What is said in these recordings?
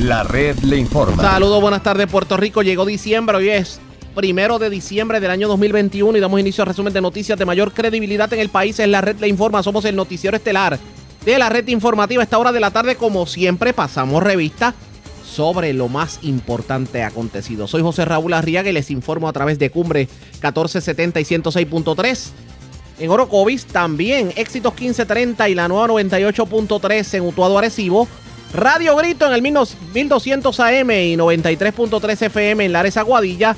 La red le informa. Saludos, buenas tardes Puerto Rico. Llegó diciembre, hoy es primero de diciembre del año 2021 y damos inicio al resumen de noticias de mayor credibilidad en el país. Es la red le informa. Somos el noticiero estelar de la red informativa. A esta hora de la tarde, como siempre, pasamos revista sobre lo más importante acontecido. Soy José Raúl Arriaga y les informo a través de Cumbre 1470 y 106.3. En Orocovis también éxitos 1530 y la nueva 98.3 en Utuado Arecibo. Radio Grito en el 1200 AM y 93.3 FM en Lares Aguadilla.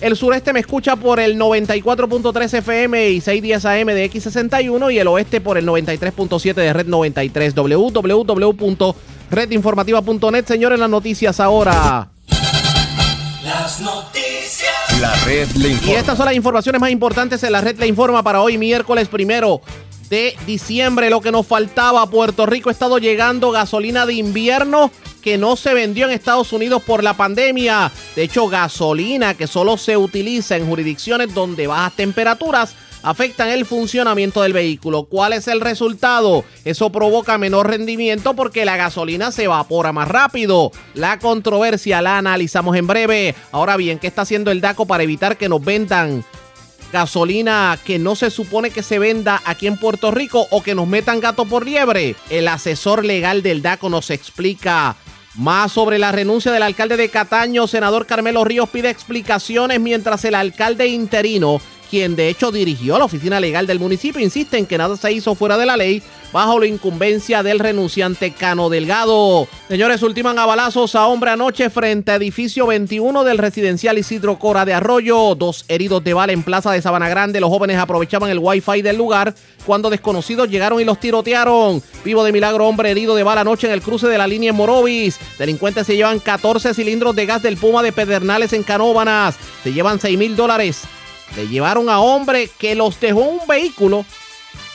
El sureste me escucha por el 94.3 FM y 610 AM de X61 y el oeste por el 93.7 de Red 93. www.redinformativa.net. Señores, las noticias ahora. Las noticias. La red le Y informa. estas son las informaciones más importantes en la red le informa para hoy miércoles primero de diciembre. Lo que nos faltaba Puerto Rico ha estado llegando gasolina de invierno que no se vendió en Estados Unidos por la pandemia. De hecho, gasolina que solo se utiliza en jurisdicciones donde bajas temperaturas afectan el funcionamiento del vehículo. ¿Cuál es el resultado? Eso provoca menor rendimiento porque la gasolina se evapora más rápido. La controversia la analizamos en breve. Ahora bien, ¿qué está haciendo el DACO para evitar que nos vendan gasolina que no se supone que se venda aquí en Puerto Rico o que nos metan gato por liebre? El asesor legal del DACO nos explica más sobre la renuncia del alcalde de Cataño. Senador Carmelo Ríos pide explicaciones mientras el alcalde interino, quien de hecho dirigió la oficina legal del municipio, insiste en que nada se hizo fuera de la ley bajo la incumbencia del renunciante Cano Delgado. Señores, ultiman a balazos a hombre anoche frente a edificio 21 del residencial Isidro Cora de Arroyo. Dos heridos de bala en plaza de Sabana Grande. Los jóvenes aprovechaban el wifi del lugar cuando desconocidos llegaron y los tirotearon. Vivo de milagro, hombre herido de bala anoche en el cruce de la línea Morovis. Delincuentes se llevan 14 cilindros de gas del Puma de Pedernales en Canóbanas. Se llevan 6 mil dólares. Le llevaron a hombre que los dejó en un vehículo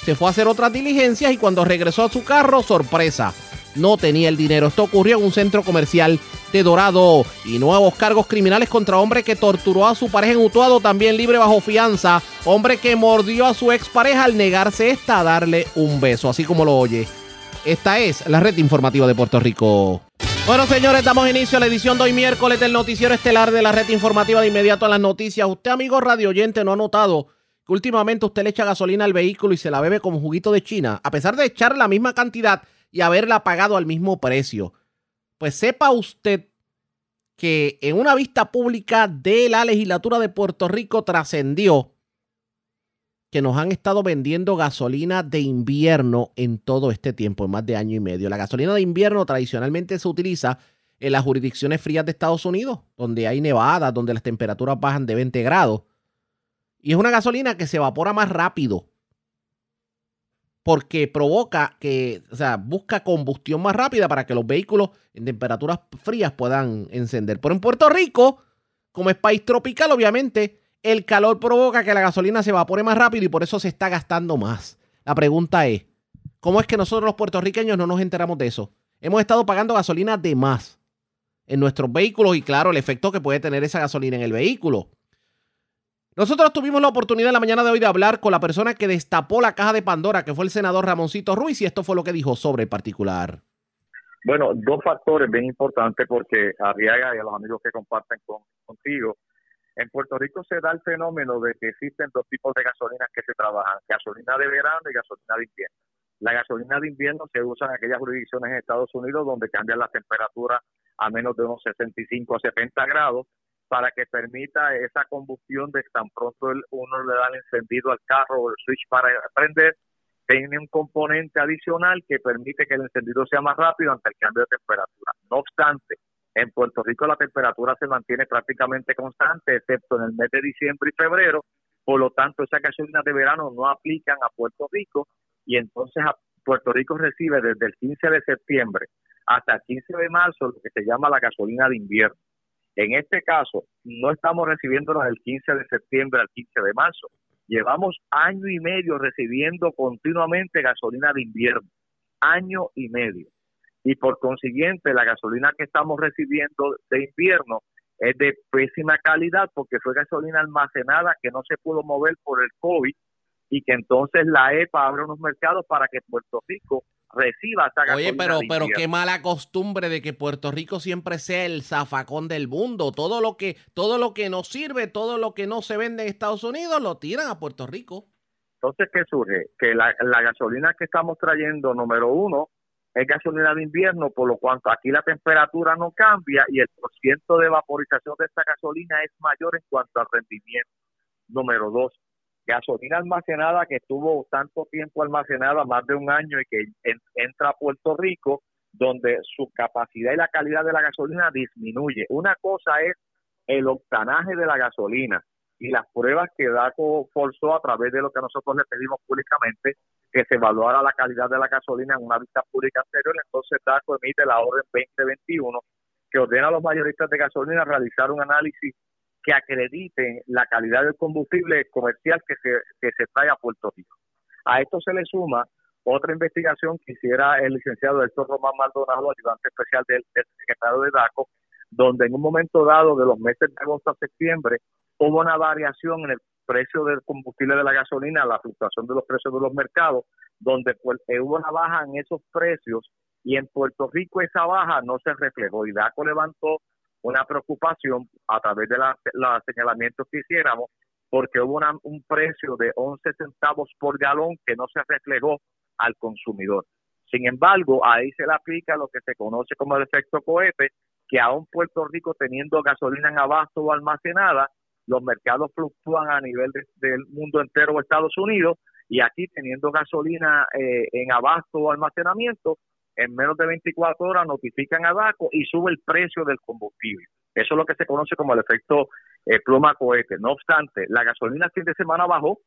se fue a hacer otras diligencias y cuando regresó a su carro, sorpresa, no tenía el dinero. Esto ocurrió en un centro comercial de Dorado. Y nuevos cargos criminales contra hombre que torturó a su pareja en Utuado, también libre bajo fianza. Hombre que mordió a su expareja al negarse esta a darle un beso, así como lo oye. Esta es la red informativa de Puerto Rico. Bueno, señores, damos inicio a la edición de hoy miércoles del noticiero estelar de la red informativa de inmediato a las noticias. Usted, amigo radio oyente, no ha notado que últimamente usted le echa gasolina al vehículo y se la bebe como juguito de China, a pesar de echar la misma cantidad y haberla pagado al mismo precio. Pues sepa usted que en una vista pública de la legislatura de Puerto Rico trascendió que nos han estado vendiendo gasolina de invierno en todo este tiempo, en más de año y medio. La gasolina de invierno tradicionalmente se utiliza en las jurisdicciones frías de Estados Unidos, donde hay nevadas, donde las temperaturas bajan de 20 grados. Y es una gasolina que se evapora más rápido. Porque provoca que, o sea, busca combustión más rápida para que los vehículos en temperaturas frías puedan encender. Pero en Puerto Rico, como es país tropical, obviamente, el calor provoca que la gasolina se evapore más rápido y por eso se está gastando más. La pregunta es, ¿cómo es que nosotros los puertorriqueños no nos enteramos de eso? Hemos estado pagando gasolina de más en nuestros vehículos y claro, el efecto que puede tener esa gasolina en el vehículo. Nosotros tuvimos la oportunidad en la mañana de hoy de hablar con la persona que destapó la caja de Pandora, que fue el senador Ramoncito Ruiz, y esto fue lo que dijo sobre el particular. Bueno, dos factores bien importantes porque Arriaga y a los amigos que comparten con, contigo, en Puerto Rico se da el fenómeno de que existen dos tipos de gasolinas que se trabajan, gasolina de verano y gasolina de invierno. La gasolina de invierno se usa en aquellas jurisdicciones en Estados Unidos donde cambian las temperaturas a menos de unos 65 a 70 grados para que permita esa combustión de tan pronto uno le da el encendido al carro o el switch para prender, tiene un componente adicional que permite que el encendido sea más rápido ante el cambio de temperatura. No obstante, en Puerto Rico la temperatura se mantiene prácticamente constante, excepto en el mes de diciembre y febrero, por lo tanto esas gasolinas de verano no aplican a Puerto Rico y entonces Puerto Rico recibe desde el 15 de septiembre hasta el 15 de marzo lo que se llama la gasolina de invierno. En este caso, no estamos recibiéndolas del 15 de septiembre al 15 de marzo. Llevamos año y medio recibiendo continuamente gasolina de invierno. Año y medio. Y por consiguiente, la gasolina que estamos recibiendo de invierno es de pésima calidad porque fue gasolina almacenada que no se pudo mover por el COVID y que entonces la EPA abre unos mercados para que Puerto Rico reciba esa gasolina. Oye, pero, pero qué mala costumbre de que Puerto Rico siempre sea el zafacón del mundo. Todo lo que, todo lo que nos sirve, todo lo que no se vende en Estados Unidos, lo tiran a Puerto Rico. Entonces, ¿qué surge? Que la, la gasolina que estamos trayendo, número uno, es gasolina de invierno, por lo cuanto aquí la temperatura no cambia y el porciento de vaporización de esta gasolina es mayor en cuanto al rendimiento. Número dos, gasolina almacenada que estuvo tanto tiempo almacenada, más de un año, y que en- entra a Puerto Rico, donde su capacidad y la calidad de la gasolina disminuye. Una cosa es el octanaje de la gasolina y las pruebas que DACO forzó a través de lo que nosotros le pedimos públicamente, que se evaluara la calidad de la gasolina en una vista pública anterior, entonces DACO emite la orden 2021 que ordena a los mayoristas de gasolina realizar un análisis que acredite la calidad del combustible comercial que se, que se trae a Puerto Rico. A esto se le suma otra investigación que hiciera el licenciado Héctor Román Maldonado, ayudante especial del, del secretario de DACO, donde en un momento dado de los meses de agosto a septiembre hubo una variación en el precio del combustible de la gasolina, la fluctuación de los precios de los mercados, donde pues, eh, hubo una baja en esos precios y en Puerto Rico esa baja no se reflejó y DACO levantó una preocupación a través de los señalamientos que hiciéramos porque hubo una- un precio de 11 centavos por galón que no se reflejó al consumidor. Sin embargo, ahí se le aplica lo que se conoce como el efecto cohete, que aún Puerto Rico teniendo gasolina en abasto o almacenada, los mercados fluctúan a nivel de- del mundo entero o Estados Unidos, y aquí teniendo gasolina eh, en abasto o almacenamiento, en menos de 24 horas notifican a DACO y sube el precio del combustible. Eso es lo que se conoce como el efecto eh, pluma cohete. No obstante, la gasolina el fin de semana bajó,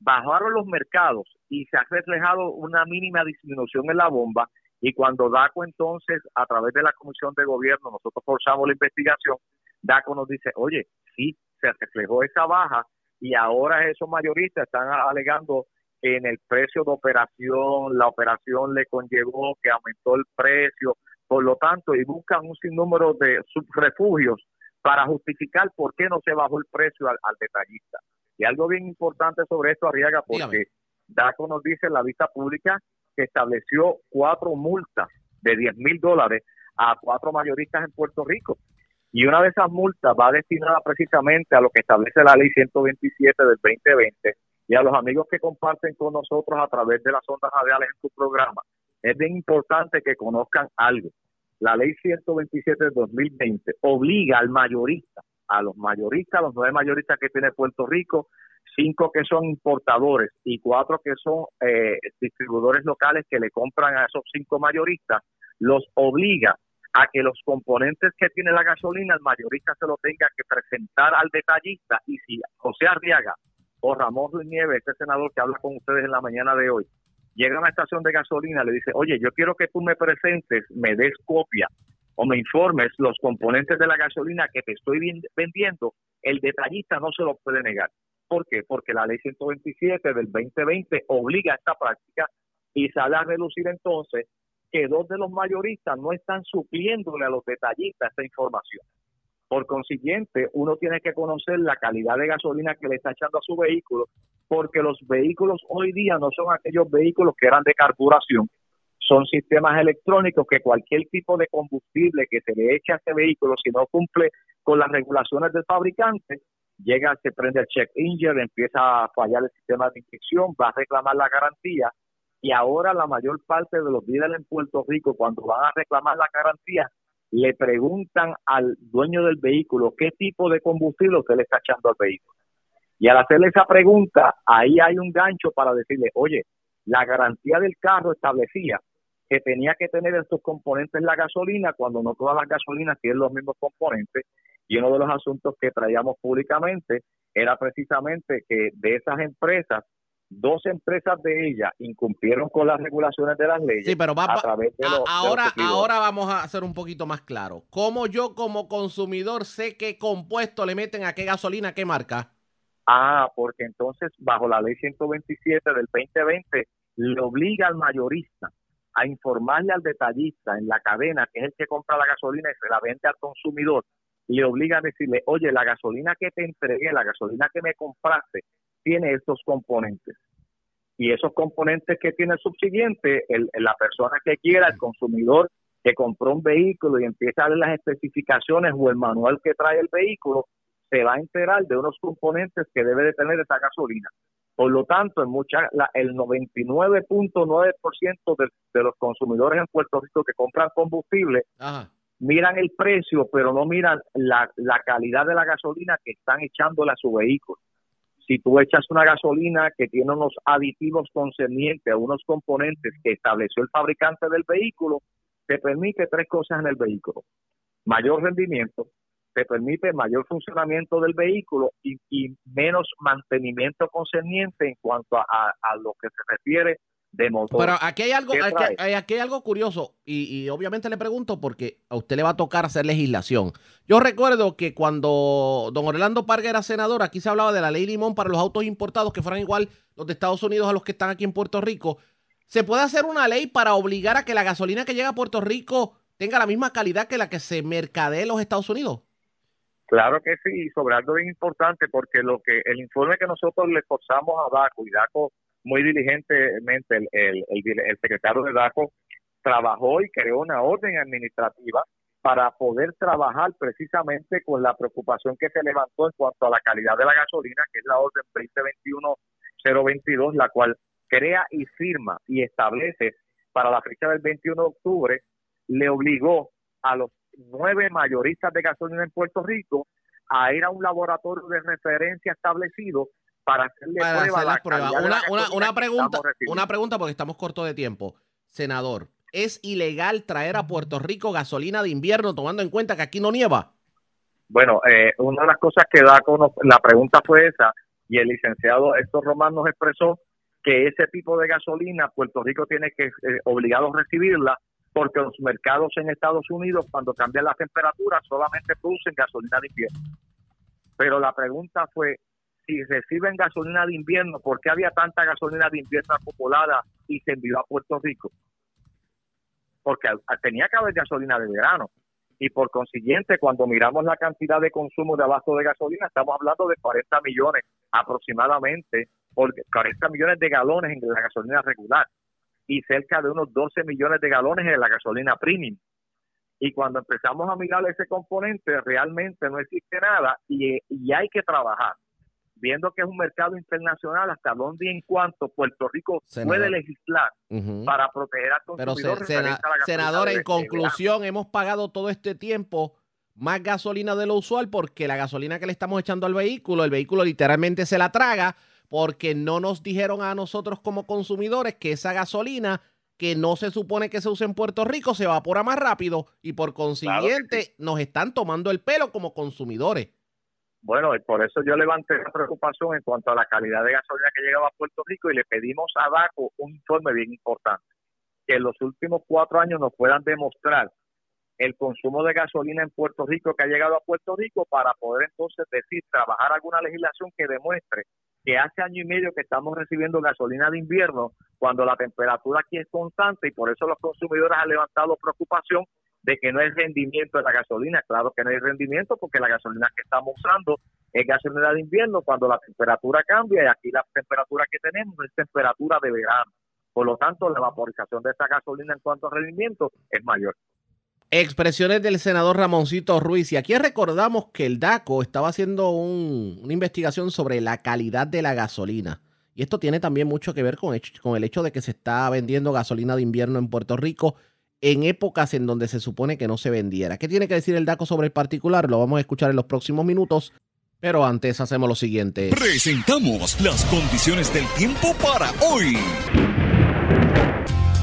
bajaron los mercados y se ha reflejado una mínima disminución en la bomba y cuando DACO entonces, a través de la Comisión de Gobierno, nosotros forzamos la investigación, DACO nos dice, oye, sí, se reflejó esa baja y ahora esos mayoristas están alegando que en el precio de operación, la operación le conllevó que aumentó el precio, por lo tanto, y buscan un sinnúmero de subrefugios para justificar por qué no se bajó el precio al, al detallista. Y algo bien importante sobre esto, Arriaga, porque Dígame. DACO nos dice en la vista pública que estableció cuatro multas de 10 mil dólares a cuatro mayoristas en Puerto Rico. Y una de esas multas va destinada precisamente a lo que establece la ley 127 del 2020 y a los amigos que comparten con nosotros a través de las ondas radiales en tu programa. Es bien importante que conozcan algo. La ley 127 del 2020 obliga al mayorista, a los mayoristas, a los nueve mayoristas que tiene Puerto Rico, cinco que son importadores y cuatro que son eh, distribuidores locales que le compran a esos cinco mayoristas, los obliga a que los componentes que tiene la gasolina, el mayorista se lo tenga que presentar al detallista y si José Arriaga o Ramón Ruiz Nieves, este senador que habla con ustedes en la mañana de hoy, llega a una estación de gasolina, le dice, oye, yo quiero que tú me presentes, me des copia o me informes los componentes de la gasolina que te estoy vendiendo, el detallista no se lo puede negar. ¿Por qué? Porque la ley 127 del 2020 obliga a esta práctica y sale a relucir entonces que dos de los mayoristas no están supliéndole a los detallistas esta información. Por consiguiente, uno tiene que conocer la calidad de gasolina que le está echando a su vehículo, porque los vehículos hoy día no son aquellos vehículos que eran de carburación, son sistemas electrónicos que cualquier tipo de combustible que se le eche a ese vehículo, si no cumple con las regulaciones del fabricante, llega, se prende el check engine, empieza a fallar el sistema de inyección, va a reclamar la garantía y ahora la mayor parte de los dealers en Puerto Rico cuando van a reclamar la garantía le preguntan al dueño del vehículo qué tipo de combustible usted le está echando al vehículo. Y al hacerle esa pregunta, ahí hay un gancho para decirle, oye, la garantía del carro establecía que tenía que tener estos componentes la gasolina cuando no todas las gasolinas tienen los mismos componentes. Y uno de los asuntos que traíamos públicamente era precisamente que de esas empresas, dos empresas de ellas incumplieron con las regulaciones de las leyes Sí, pero va- a través de los, de los ahora, ahora vamos a hacer un poquito más claro. ¿Cómo yo como consumidor sé qué compuesto le meten a qué gasolina, qué marca? Ah, porque entonces bajo la ley 127 del 2020 le obliga al mayorista a informarle al detallista en la cadena, que es el que compra la gasolina y se la vende al consumidor, le obliga a decirle, oye, la gasolina que te entregué, la gasolina que me compraste, tiene estos componentes. Y esos componentes que tiene el subsiguiente, el, la persona que quiera, el consumidor que compró un vehículo y empieza a ver las especificaciones o el manual que trae el vehículo, se va a enterar de unos componentes que debe de tener esa gasolina. Por lo tanto, en mucha, la, el 99.9% de, de los consumidores en Puerto Rico que compran combustible miran el precio, pero no miran la, la calidad de la gasolina que están echándole a su vehículo. Si tú echas una gasolina que tiene unos aditivos concernientes a unos componentes que estableció el fabricante del vehículo, te permite tres cosas en el vehículo. Mayor rendimiento, te permite mayor funcionamiento del vehículo y, menos mantenimiento concerniente en cuanto a, a, lo que se refiere de motor. Pero aquí hay algo, aquí, hay algo curioso y, obviamente le pregunto porque a usted le va a tocar hacer legislación. Yo recuerdo que cuando don Orlando Parga era senador, aquí se hablaba de la ley Limón para los autos importados que fueran igual los de Estados Unidos a los que están aquí en Puerto Rico. ¿Se puede hacer una ley para obligar a que la gasolina que llega a Puerto Rico tenga la misma calidad que la que se mercadee en los Estados Unidos? Claro que sí, sobre algo bien importante, porque lo que el informe que nosotros le forzamos a DACO, y DACO muy diligentemente, el, el, secretario de DACO trabajó y creó una orden administrativa para poder trabajar precisamente con la preocupación que se levantó en cuanto a la calidad de la gasolina, que es la orden 2021-022, la cual crea y firma y establece para la fecha del 21 de octubre, le obligó a los nueve mayoristas de gasolina en Puerto Rico a ir a un laboratorio de referencia establecido para hacerle prueba la prueba. Una, una, una pregunta, una pregunta porque estamos cortos de tiempo. Senador, ¿es ilegal traer a Puerto Rico gasolina de invierno tomando en cuenta que aquí no nieva? Bueno, eh, una de las cosas que da con la pregunta fue esa y el licenciado Héctor Román nos expresó que ese tipo de gasolina Puerto Rico tiene que eh, obligado a recibirla porque los mercados en Estados Unidos cuando cambian las temperaturas solamente producen gasolina de invierno. Pero la pregunta fue si reciben gasolina de invierno, ¿por qué había tanta gasolina de invierno acumulada y se envió a Puerto Rico? Porque tenía que haber gasolina de verano. Y por consiguiente, cuando miramos la cantidad de consumo de abasto de gasolina, estamos hablando de 40 millones aproximadamente 40 millones de galones en la gasolina regular y cerca de unos 12 millones de galones en la gasolina premium. Y cuando empezamos a mirar ese componente, realmente no existe nada y, hay que trabajar, viendo que es un mercado internacional, hasta dónde y en cuanto Puerto Rico puede legislar para proteger al consumidor. Pero, senador, en conclusión, hemos pagado todo este tiempo más gasolina de lo usual porque la gasolina que le estamos echando al vehículo, el vehículo literalmente se la traga porque no nos dijeron a nosotros como consumidores que esa gasolina que no se supone que se use en Puerto Rico se evapora más rápido y por consiguiente nos están tomando el pelo como consumidores. Bueno, y por eso yo levanté la preocupación en cuanto a la calidad de gasolina que llegaba a Puerto Rico y le pedimos a DACO un informe bien importante, que en los últimos cuatro años nos puedan demostrar el consumo de gasolina en Puerto Rico que ha llegado a Puerto Rico para poder entonces decir, trabajar alguna legislación que demuestre que hace año y medio que estamos recibiendo gasolina de invierno cuando la temperatura aquí es constante y por eso los consumidores han levantado preocupación de que no hay rendimiento de la gasolina. Claro que no hay rendimiento porque la gasolina que estamos usando es gasolina de invierno cuando la temperatura cambia y aquí la temperatura que tenemos es temperatura de verano. Por lo tanto, la vaporización de esa gasolina en cuanto a rendimiento es mayor. Expresiones del senador Ramoncito Ruiz. Y aquí recordamos que el DACO estaba haciendo una investigación sobre la calidad de la gasolina. Y esto tiene también mucho que ver con el hecho de que se está vendiendo gasolina de invierno en Puerto Rico en épocas en donde se supone que no se vendiera. ¿Qué tiene que decir el DACO sobre el particular? Lo vamos a escuchar en los próximos minutos. Pero antes hacemos lo siguiente. Presentamos las condiciones del tiempo para hoy.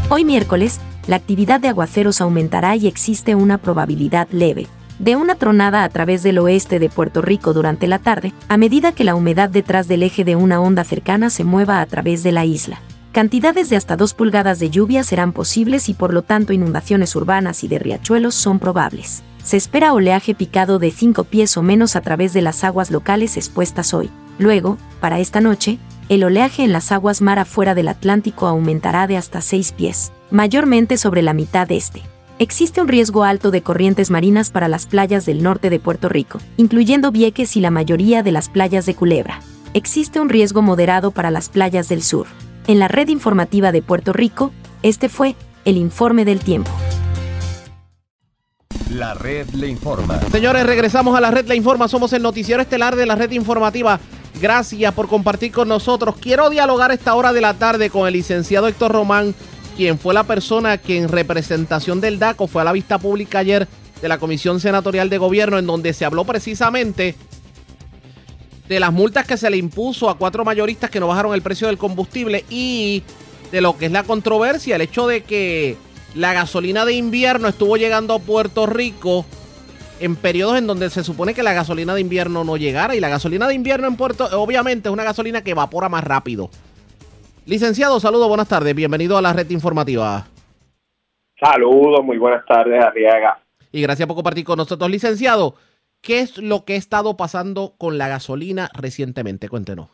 Hoy miércoles la actividad de aguaceros aumentará y existe una probabilidad leve de una tronada a través del oeste de Puerto Rico durante la tarde, a medida que la humedad detrás del eje de una onda cercana se mueva a través de la isla. Cantidades de hasta 2 pulgadas de lluvia serán posibles y por lo tanto inundaciones urbanas y de riachuelos son probables. Se espera oleaje picado de 5 pies o menos a través de las aguas locales expuestas hoy. Luego, para esta noche, el oleaje en las aguas mar afuera del Atlántico aumentará de hasta 6 pies mayormente sobre la mitad este. Existe un riesgo alto de corrientes marinas para las playas del norte de Puerto Rico, incluyendo Vieques y la mayoría de las playas de Culebra. Existe un riesgo moderado para las playas del sur. En la red informativa de Puerto Rico, este fue el informe del tiempo. La red le informa. Señores, regresamos a la red La Informa. Somos el noticiero estelar de la red informativa. Gracias por compartir con nosotros. Quiero dialogar esta hora de la tarde con el licenciado Héctor Román, quien fue la persona que en representación del DACO fue a la vista pública ayer de la Comisión Senatorial de Gobierno, en donde se habló precisamente de las multas que se le impuso a cuatro mayoristas que no bajaron el precio del combustible y de lo que es la controversia, el hecho de que la gasolina de invierno estuvo llegando a Puerto Rico en periodos en donde se supone que la gasolina de invierno no llegara y la gasolina de invierno en Puerto obviamente es una gasolina que evapora más rápido. Licenciado, saludos, buenas tardes, bienvenido a la red informativa. Saludos, muy buenas tardes, Arriaga. Y gracias por compartir con nosotros, licenciado. ¿Qué es lo que ha estado pasando con la gasolina recientemente? Cuéntenos.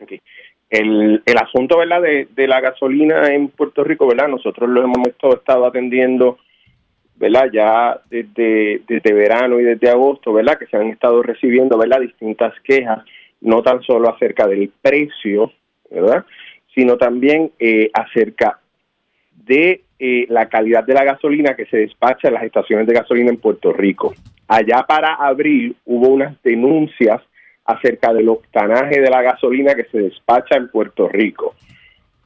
Okay. El, el, asunto ¿verdad? De, de, la gasolina en Puerto Rico, ¿verdad? Nosotros lo hemos estado atendiendo, ¿verdad? Ya desde, desde verano y desde agosto, ¿verdad? Que se han estado recibiendo, ¿verdad? Distintas quejas, no tan solo acerca del precio, ¿verdad? Sino también eh, acerca de eh, la calidad de la gasolina que se despacha en las estaciones de gasolina en Puerto Rico. Allá para abril hubo unas denuncias acerca del octanaje de la gasolina que se despacha en Puerto Rico.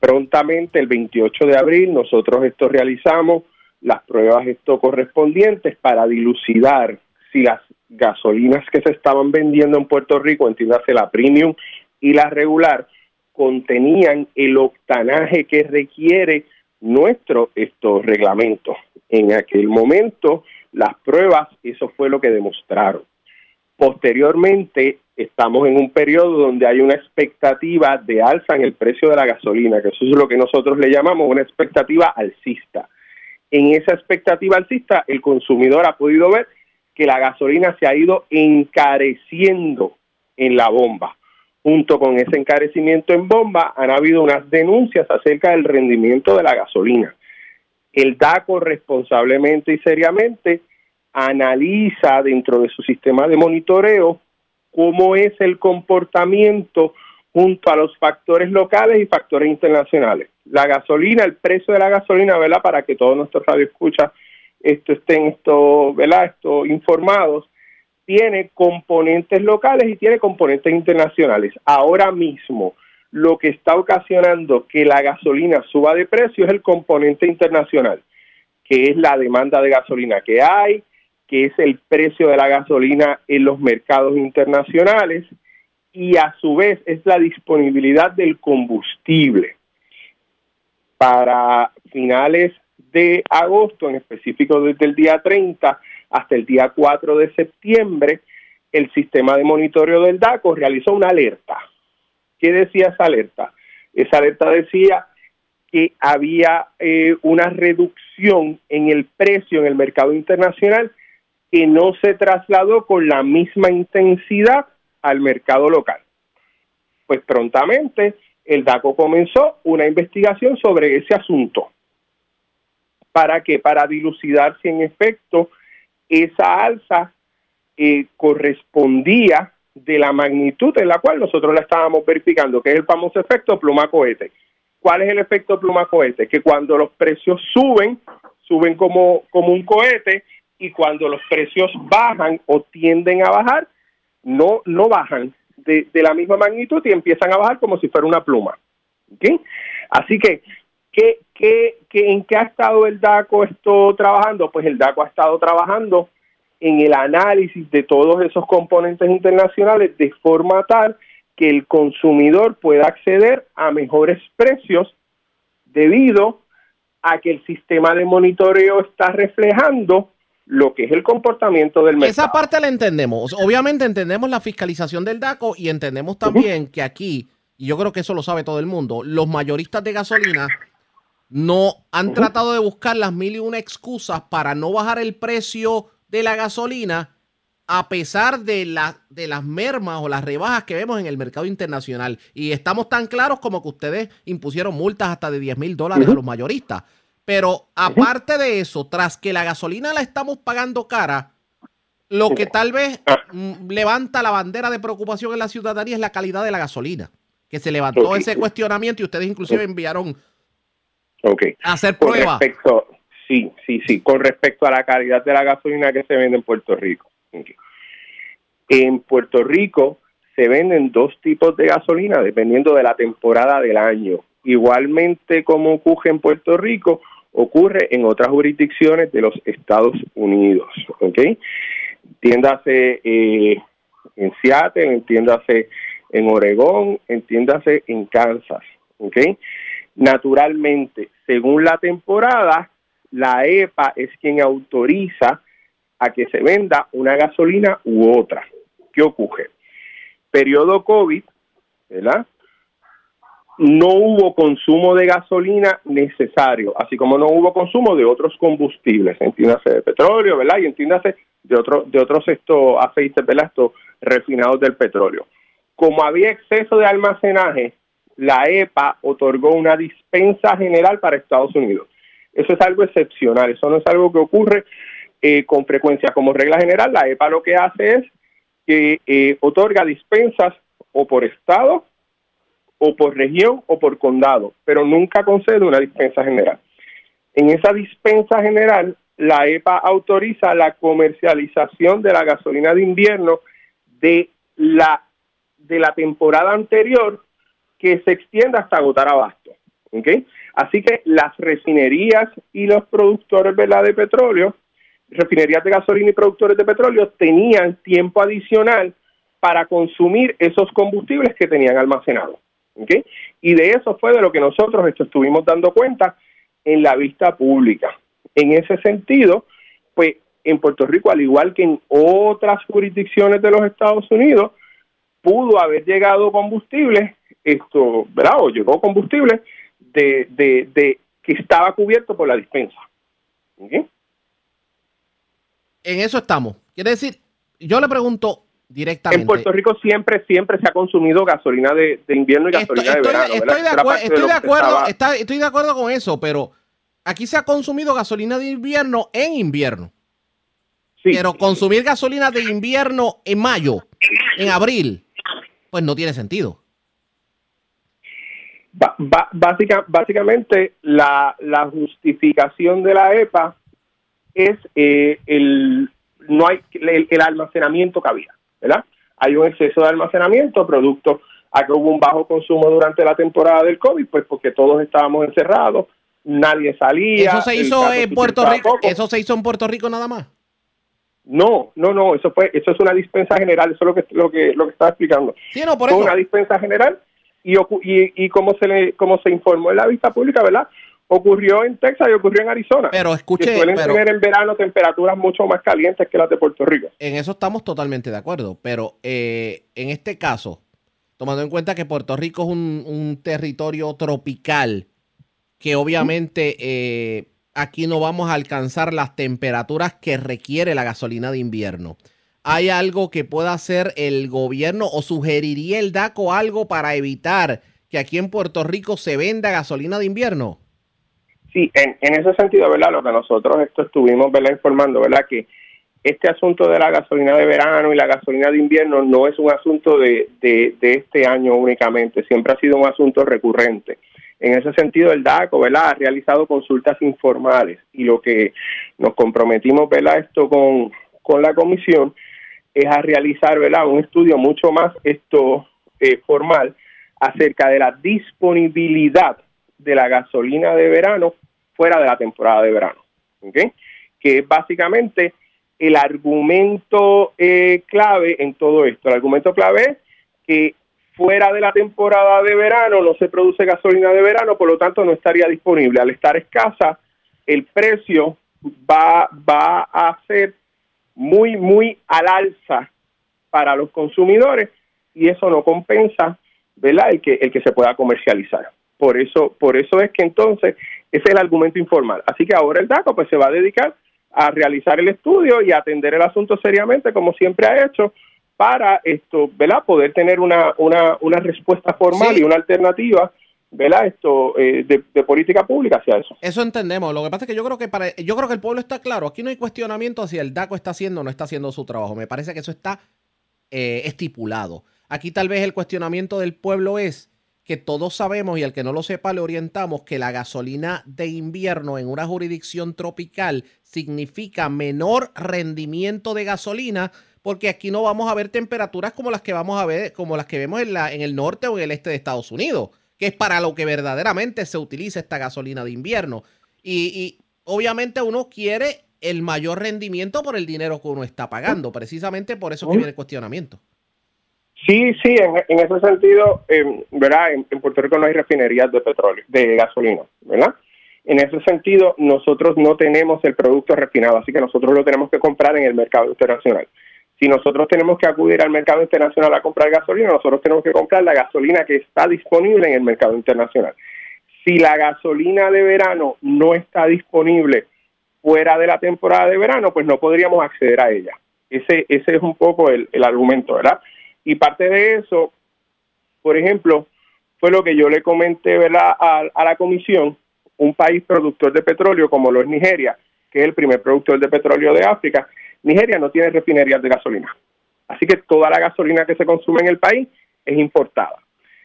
Prontamente, el 28 de abril, nosotros esto realizamos las pruebas esto correspondientes para dilucidar si las gasolinas que se estaban vendiendo en Puerto Rico, entiéndase la premium y la regular, contenían el octanaje que requiere nuestro estos reglamentos. En aquel momento, las pruebas, eso fue lo que demostraron. Posteriormente, estamos en un periodo donde hay una expectativa de alza en el precio de la gasolina, que eso es lo que nosotros le llamamos una expectativa alcista. En esa expectativa alcista, el consumidor ha podido ver que la gasolina se ha ido encareciendo en la bomba. Junto con ese encarecimiento en bomba, han habido unas denuncias acerca del rendimiento de la gasolina. El DACO responsablemente y seriamente analiza dentro de su sistema de monitoreo cómo es el comportamiento junto a los factores locales y factores internacionales. La gasolina, el precio de la gasolina, ¿verdad? Para que todos nuestros radioescuchas esto estén esto. Esto informados, tiene componentes locales y tiene componentes internacionales. Ahora mismo, lo que está ocasionando que la gasolina suba de precio es el componente internacional, que es la demanda de gasolina que hay, que es el precio de la gasolina en los mercados internacionales y a su vez es la disponibilidad del combustible. Para finales de agosto, en específico desde el día 30 hasta el día 4 de septiembre, el sistema de monitoreo del DACO realizó una alerta. ¿Qué decía esa alerta? Esa alerta decía que había eh, una reducción en el precio en el mercado internacional que no se trasladó con la misma intensidad al mercado local. Pues prontamente el DACO comenzó una investigación sobre ese asunto. ¿Para qué? Para dilucidar si en efecto esa alza eh, correspondía de la magnitud en la cual nosotros la estábamos verificando, que es el famoso efecto pluma cohete. ¿Cuál es el efecto pluma cohete? Que cuando los precios suben, suben como, como un cohete y cuando los precios bajan o tienden a bajar, no, no bajan de, de la misma magnitud y empiezan a bajar como si fuera una pluma. Así que, ¿qué, qué, qué, ¿en qué ha estado el DACO esto trabajando? Pues el DACO ha estado trabajando en el análisis de todos esos componentes internacionales de forma tal que el consumidor pueda acceder a mejores precios debido a que el sistema de monitoreo está reflejando lo que es el comportamiento del mercado. Esa parte la entendemos. Obviamente entendemos la fiscalización del DACO y entendemos también uh -huh. que aquí, y yo creo que eso lo sabe todo el mundo, los mayoristas de gasolina no han uh -huh. tratado de buscar las mil y una excusas para no bajar el precio de la gasolina a pesar de, la, de las mermas o las rebajas que vemos en el mercado internacional. Y estamos tan claros como que ustedes impusieron multas hasta de 10 mil dólares uh -huh. a los mayoristas. Pero aparte de eso, tras que la gasolina la estamos pagando cara, lo que tal vez levanta la bandera de preocupación en la ciudadanía es la calidad de la gasolina. que se levantó ese cuestionamiento y ustedes inclusive enviaron Ok. a hacer Con pruebas. respecto, sí, sí, sí, con respecto a la calidad de la gasolina que se vende en Puerto Rico. En Puerto Rico se venden dos tipos de gasolina dependiendo de la temporada del año. Igualmente como ocurre en Puerto Rico, ocurre en otras jurisdicciones de los Estados Unidos. ¿ok? Entiéndase eh, en Seattle, entiéndase en Oregón, entiéndase en Kansas. ¿ok? Naturalmente, según la temporada, la EPA es quien autoriza a que se venda una gasolina u otra. ¿Qué ocurre? Periodo COVID, ¿verdad? No hubo consumo de gasolina necesario, así como no hubo consumo de otros combustibles, entiéndase de petróleo, ¿verdad? Y entiéndase de, otro, de otros aceites, ¿verdad? Estos refinados del petróleo. Como había exceso de almacenaje, la EPA otorgó una dispensa general para Estados Unidos. Eso es algo excepcional, eso no es algo que ocurre eh, con frecuencia. Como regla general, la EPA lo que hace es que eh, otorga dispensas o por estado, o por región, o por condado, pero nunca concede una dispensa general. En esa dispensa general, la EPA autoriza la comercialización de la gasolina de invierno de la, de la temporada anterior que se extienda hasta agotar abasto. ¿ok? Así que las refinerías y los productores de petróleo, refinerías de gasolina y productores de petróleo tenían tiempo adicional para consumir esos combustibles que tenían almacenados. ¿ok? Y de eso fue de lo que nosotros esto, estuvimos dando cuenta en la vista pública. En ese sentido, pues en Puerto Rico, al igual que en otras jurisdicciones de los Estados Unidos, pudo haber llegado combustible, esto, ¿verdad? O llegó combustible de, de, de que estaba cubierto por la dispensa. En eso estamos. Quiere decir, yo le pregunto directamente. En Puerto Rico siempre, siempre se ha consumido gasolina de, de invierno y gasolina estoy, de verano. estoy de, Era acuer- parte estoy de acuerdo, estaba- está- estoy de acuerdo con eso, pero aquí se ha consumido gasolina de invierno en invierno. sí. Pero consumir gasolina de invierno en mayo, en abril, pues no tiene sentido. Básica- básicamente, la, la justificación de la EPA es eh, el no hay el, el almacenamiento que había, ¿verdad? Hay un exceso de almacenamiento producto a que hubo un bajo consumo durante la temporada del COVID, pues porque todos estábamos encerrados, nadie salía. Eso se hizo en Puerto Rico. poco. Eso se hizo en Puerto Rico nada más. No, no, no, eso fue, eso es una dispensa general, eso es lo que lo que lo que estaba explicando. Sí, no, por Fue eso. una dispensa general y, ocu- y, y como se le como se informó en la vista pública, ¿verdad? Ocurrió en Texas y ocurrió en Arizona. Pero que escuche, suelen pero tener en verano temperaturas mucho más calientes que las de Puerto Rico. en eso estamos totalmente de acuerdo. Pero eh, en este caso, tomando en cuenta que Puerto Rico es un, un territorio tropical, que obviamente eh, aquí no vamos a alcanzar las temperaturas que requiere la gasolina de invierno. ¿Hay algo que pueda hacer el gobierno o sugeriría el DACO algo para evitar que aquí en Puerto Rico se venda gasolina de invierno? Sí, en, en ese sentido, ¿verdad? Lo que nosotros esto estuvimos, ¿verdad? Informando, ¿verdad? Que este asunto de la gasolina de verano y la gasolina de invierno no es un asunto de, de, este año únicamente, siempre ha sido un asunto recurrente. En ese sentido, el DACO, ¿verdad? Ha realizado consultas informales y lo que nos comprometimos, ¿verdad? Esto con, con la comisión es a realizar. Un estudio mucho más esto eh, formal acerca de la disponibilidad de la gasolina de verano fuera de la temporada de verano. Que es básicamente el argumento eh, clave en todo esto. El argumento clave es que fuera de la temporada de verano no se produce gasolina de verano, por lo tanto no estaría disponible. Al estar escasa, el precio va, va a ser muy, muy al alza para los consumidores y eso no compensa, ¿verdad? El que, el que se pueda comercializar. Por eso, por eso es que entonces ese es el argumento informal. Así que ahora el DACO pues se va a dedicar a realizar el estudio y a atender el asunto seriamente, como siempre ha hecho, para esto, ¿verdad? Poder tener una, una, una respuesta formal Sí. y una alternativa, ¿verdad? Esto eh, de, de política pública hacia eso. Eso entendemos. Lo que pasa es que yo creo que para, yo creo que el pueblo está claro. Aquí no hay cuestionamiento si el DACO está haciendo o no está haciendo su trabajo. Me parece que eso está eh, estipulado. Aquí tal vez el cuestionamiento del pueblo es que todos sabemos y el que no lo sepa le orientamos que la gasolina de invierno en una jurisdicción tropical significa menor rendimiento de gasolina porque aquí no vamos a ver temperaturas como las que vamos a ver, como las que vemos en, la, en el norte o en el este de Estados Unidos, que es para lo que verdaderamente se utiliza esta gasolina de invierno. Y, y obviamente uno quiere el mayor rendimiento por el dinero que uno está pagando, precisamente por eso que viene el cuestionamiento. Sí, sí, en, en ese sentido, eh, ¿verdad? En, en, Puerto Rico no hay refinerías de petróleo, de gasolina, ¿verdad? En ese sentido, nosotros no tenemos el producto refinado, así que nosotros lo tenemos que comprar en el mercado internacional. Si nosotros tenemos que acudir al mercado internacional a comprar gasolina, nosotros tenemos que comprar la gasolina que está disponible en el mercado internacional. Si la gasolina de verano no está disponible fuera de la temporada de verano, pues no podríamos acceder a ella. Ese, ese es un poco el, el argumento, ¿verdad? Y parte de eso, por ejemplo, fue lo que yo le comenté ¿verdad? A, a, la comisión, un país productor de petróleo como lo es Nigeria, que es el primer productor de petróleo de África, Nigeria no tiene refinerías de gasolina. Así que toda la gasolina que se consume en el país es importada.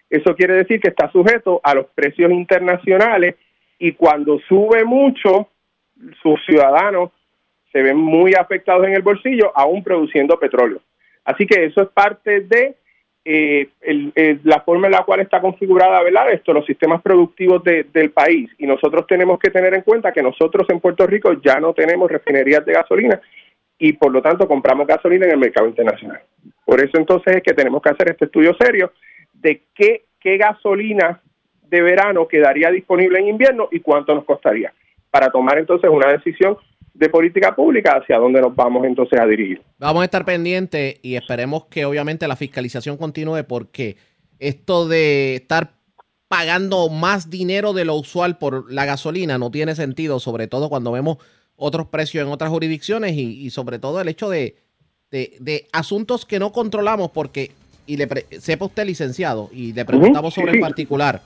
Eso quiere decir que está sujeto a los precios internacionales y cuando sube mucho, sus ciudadanos se ven muy afectados en el bolsillo, aún produciendo petróleo. Así que eso es parte de eh, el, la forma en la cual está configurada ¿verdad? esto, los sistemas productivos de, del país. Y nosotros tenemos que tener en cuenta que nosotros en Puerto Rico ya no tenemos refinerías de gasolina y por lo tanto compramos gasolina en el mercado internacional. Por eso entonces es que tenemos que hacer este estudio serio de qué, qué gasolina de verano quedaría disponible en invierno y cuánto nos costaría para tomar entonces una decisión de política pública hacia dónde nos vamos entonces a dirigir. Vamos a estar pendientes y esperemos que obviamente la fiscalización continúe porque esto de estar pagando más dinero de lo usual por la gasolina no tiene sentido, sobre todo cuando vemos otros precios en otras jurisdicciones y, y sobre todo el hecho de, de, de, asuntos que no controlamos porque, y le sepa usted licenciado, y le preguntamos sobre el particular,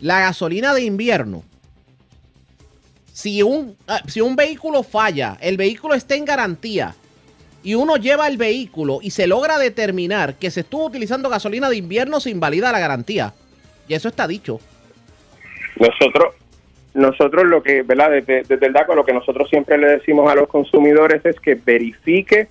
la gasolina de invierno si un, ah, si un vehículo falla, el vehículo está en garantía y uno lleva el vehículo y se logra determinar que se estuvo utilizando gasolina de invierno, se invalida la garantía. Y eso está dicho. Nosotros, nosotros lo que, ¿verdad? Desde, desde el DACO lo que nosotros siempre le decimos a los consumidores es que verifique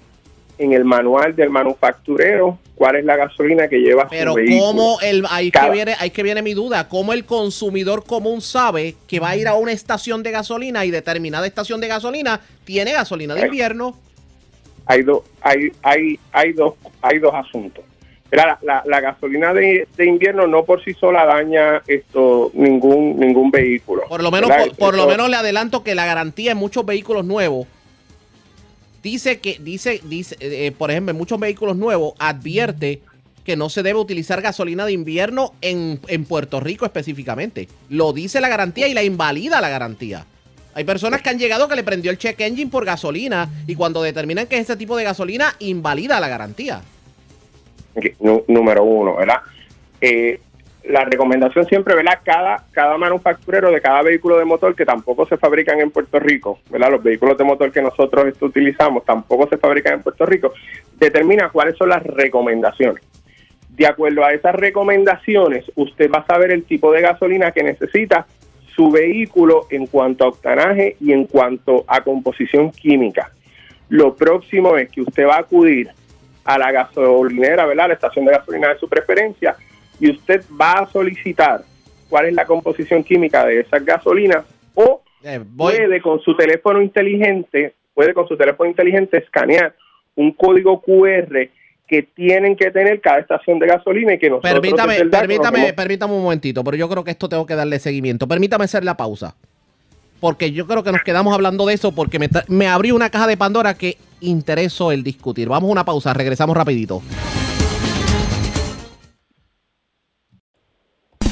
en el manual del manufacturero cuál es la gasolina que lleva Pero su vehículo. cómo el ahí que viene ahí que viene mi duda, cómo el consumidor común sabe que va a ir a una estación de gasolina y determinada estación de gasolina tiene gasolina de invierno. Hay dos hay hay hay dos hay dos asuntos. La, la, la, gasolina de, de, invierno no por sí sola daña esto ningún ningún vehículo. Por lo menos por, por, lo menos le adelanto que la garantía en muchos vehículos nuevos dice que, dice, dice eh, por ejemplo, en muchos vehículos nuevos advierte que no se debe utilizar gasolina de invierno en, en, Puerto Rico específicamente. Lo dice la garantía y la invalida la garantía. Hay personas que han llegado que le prendió el check engine por gasolina y cuando determinan que es ese tipo de gasolina, invalida la garantía. Número uno, ¿verdad? Eh, la recomendación siempre, ¿verdad? Cada, cada manufacturero de cada vehículo de motor que tampoco se fabrican en Puerto Rico, ¿verdad? Los vehículos de motor que nosotros utilizamos tampoco se fabrican en Puerto Rico, determina cuáles son las recomendaciones. De acuerdo a esas recomendaciones, usted va a saber el tipo de gasolina que necesita su vehículo en cuanto a octanaje y en cuanto a composición química. Lo próximo es que usted va a acudir a la gasolinera, ¿verdad? La estación de gasolina de su preferencia y usted va a solicitar cuál es la composición química de esas gasolinas o eh, puede con su teléfono inteligente, puede con su teléfono inteligente escanear un código QR que tienen que tener cada estación de gasolina y que nosotros Permítame, permítame, permítame un momentito, pero yo creo que esto tengo que darle seguimiento. Permítame hacer la pausa. Porque yo creo que nos quedamos hablando de eso porque me, me abrió una caja de Pandora que interesó el discutir. Vamos a una pausa, regresamos rapidito.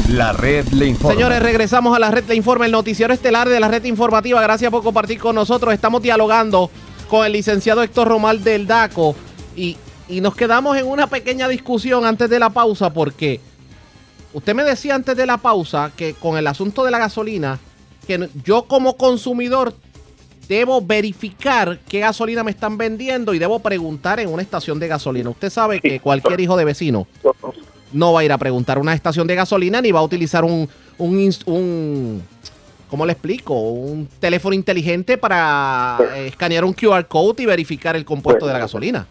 La red le informa. Señores, regresamos a la red le informa, el noticiero estelar de la red informativa. Gracias por compartir con nosotros. Estamos dialogando con el licenciado Héctor Romal del DACO y, y nos quedamos en una pequeña discusión antes de la pausa porque usted me decía antes de la pausa que con el asunto de la gasolina, que yo como consumidor debo verificar qué gasolina me están vendiendo y debo preguntar en una estación de gasolina. Usted sabe que cualquier hijo de vecino no va a ir a preguntar una estación de gasolina ni va a utilizar un, un, un ¿cómo le explico? Un teléfono inteligente para eh, escanear un QR code y verificar el compuesto de la gasolina.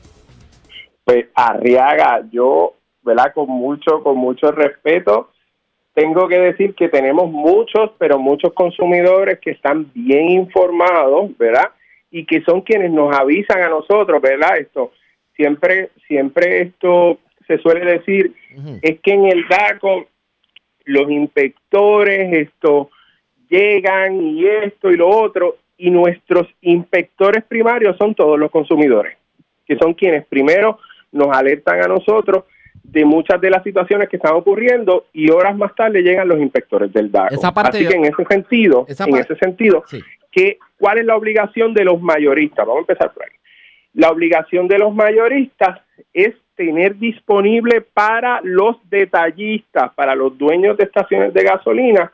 Pues Arriaga, yo, ¿verdad? Con mucho, con mucho respeto, tengo que decir que tenemos muchos, pero muchos consumidores que están bien informados, ¿verdad? Y que son quienes nos avisan a nosotros, ¿verdad? Esto, siempre, siempre esto se suele decir, es que en el DACO los inspectores esto llegan y esto y lo otro y nuestros inspectores primarios son todos los consumidores que son quienes primero nos alertan a nosotros de muchas de las situaciones que están ocurriendo y horas más tarde llegan los inspectores del DACO. Esa parte Así que en ese sentido, en ese sentido, Sí. que ¿cuál es la obligación de los mayoristas? Vamos a empezar por ahí. La obligación de los mayoristas es tener disponible para los detallistas, para los dueños de estaciones de gasolina,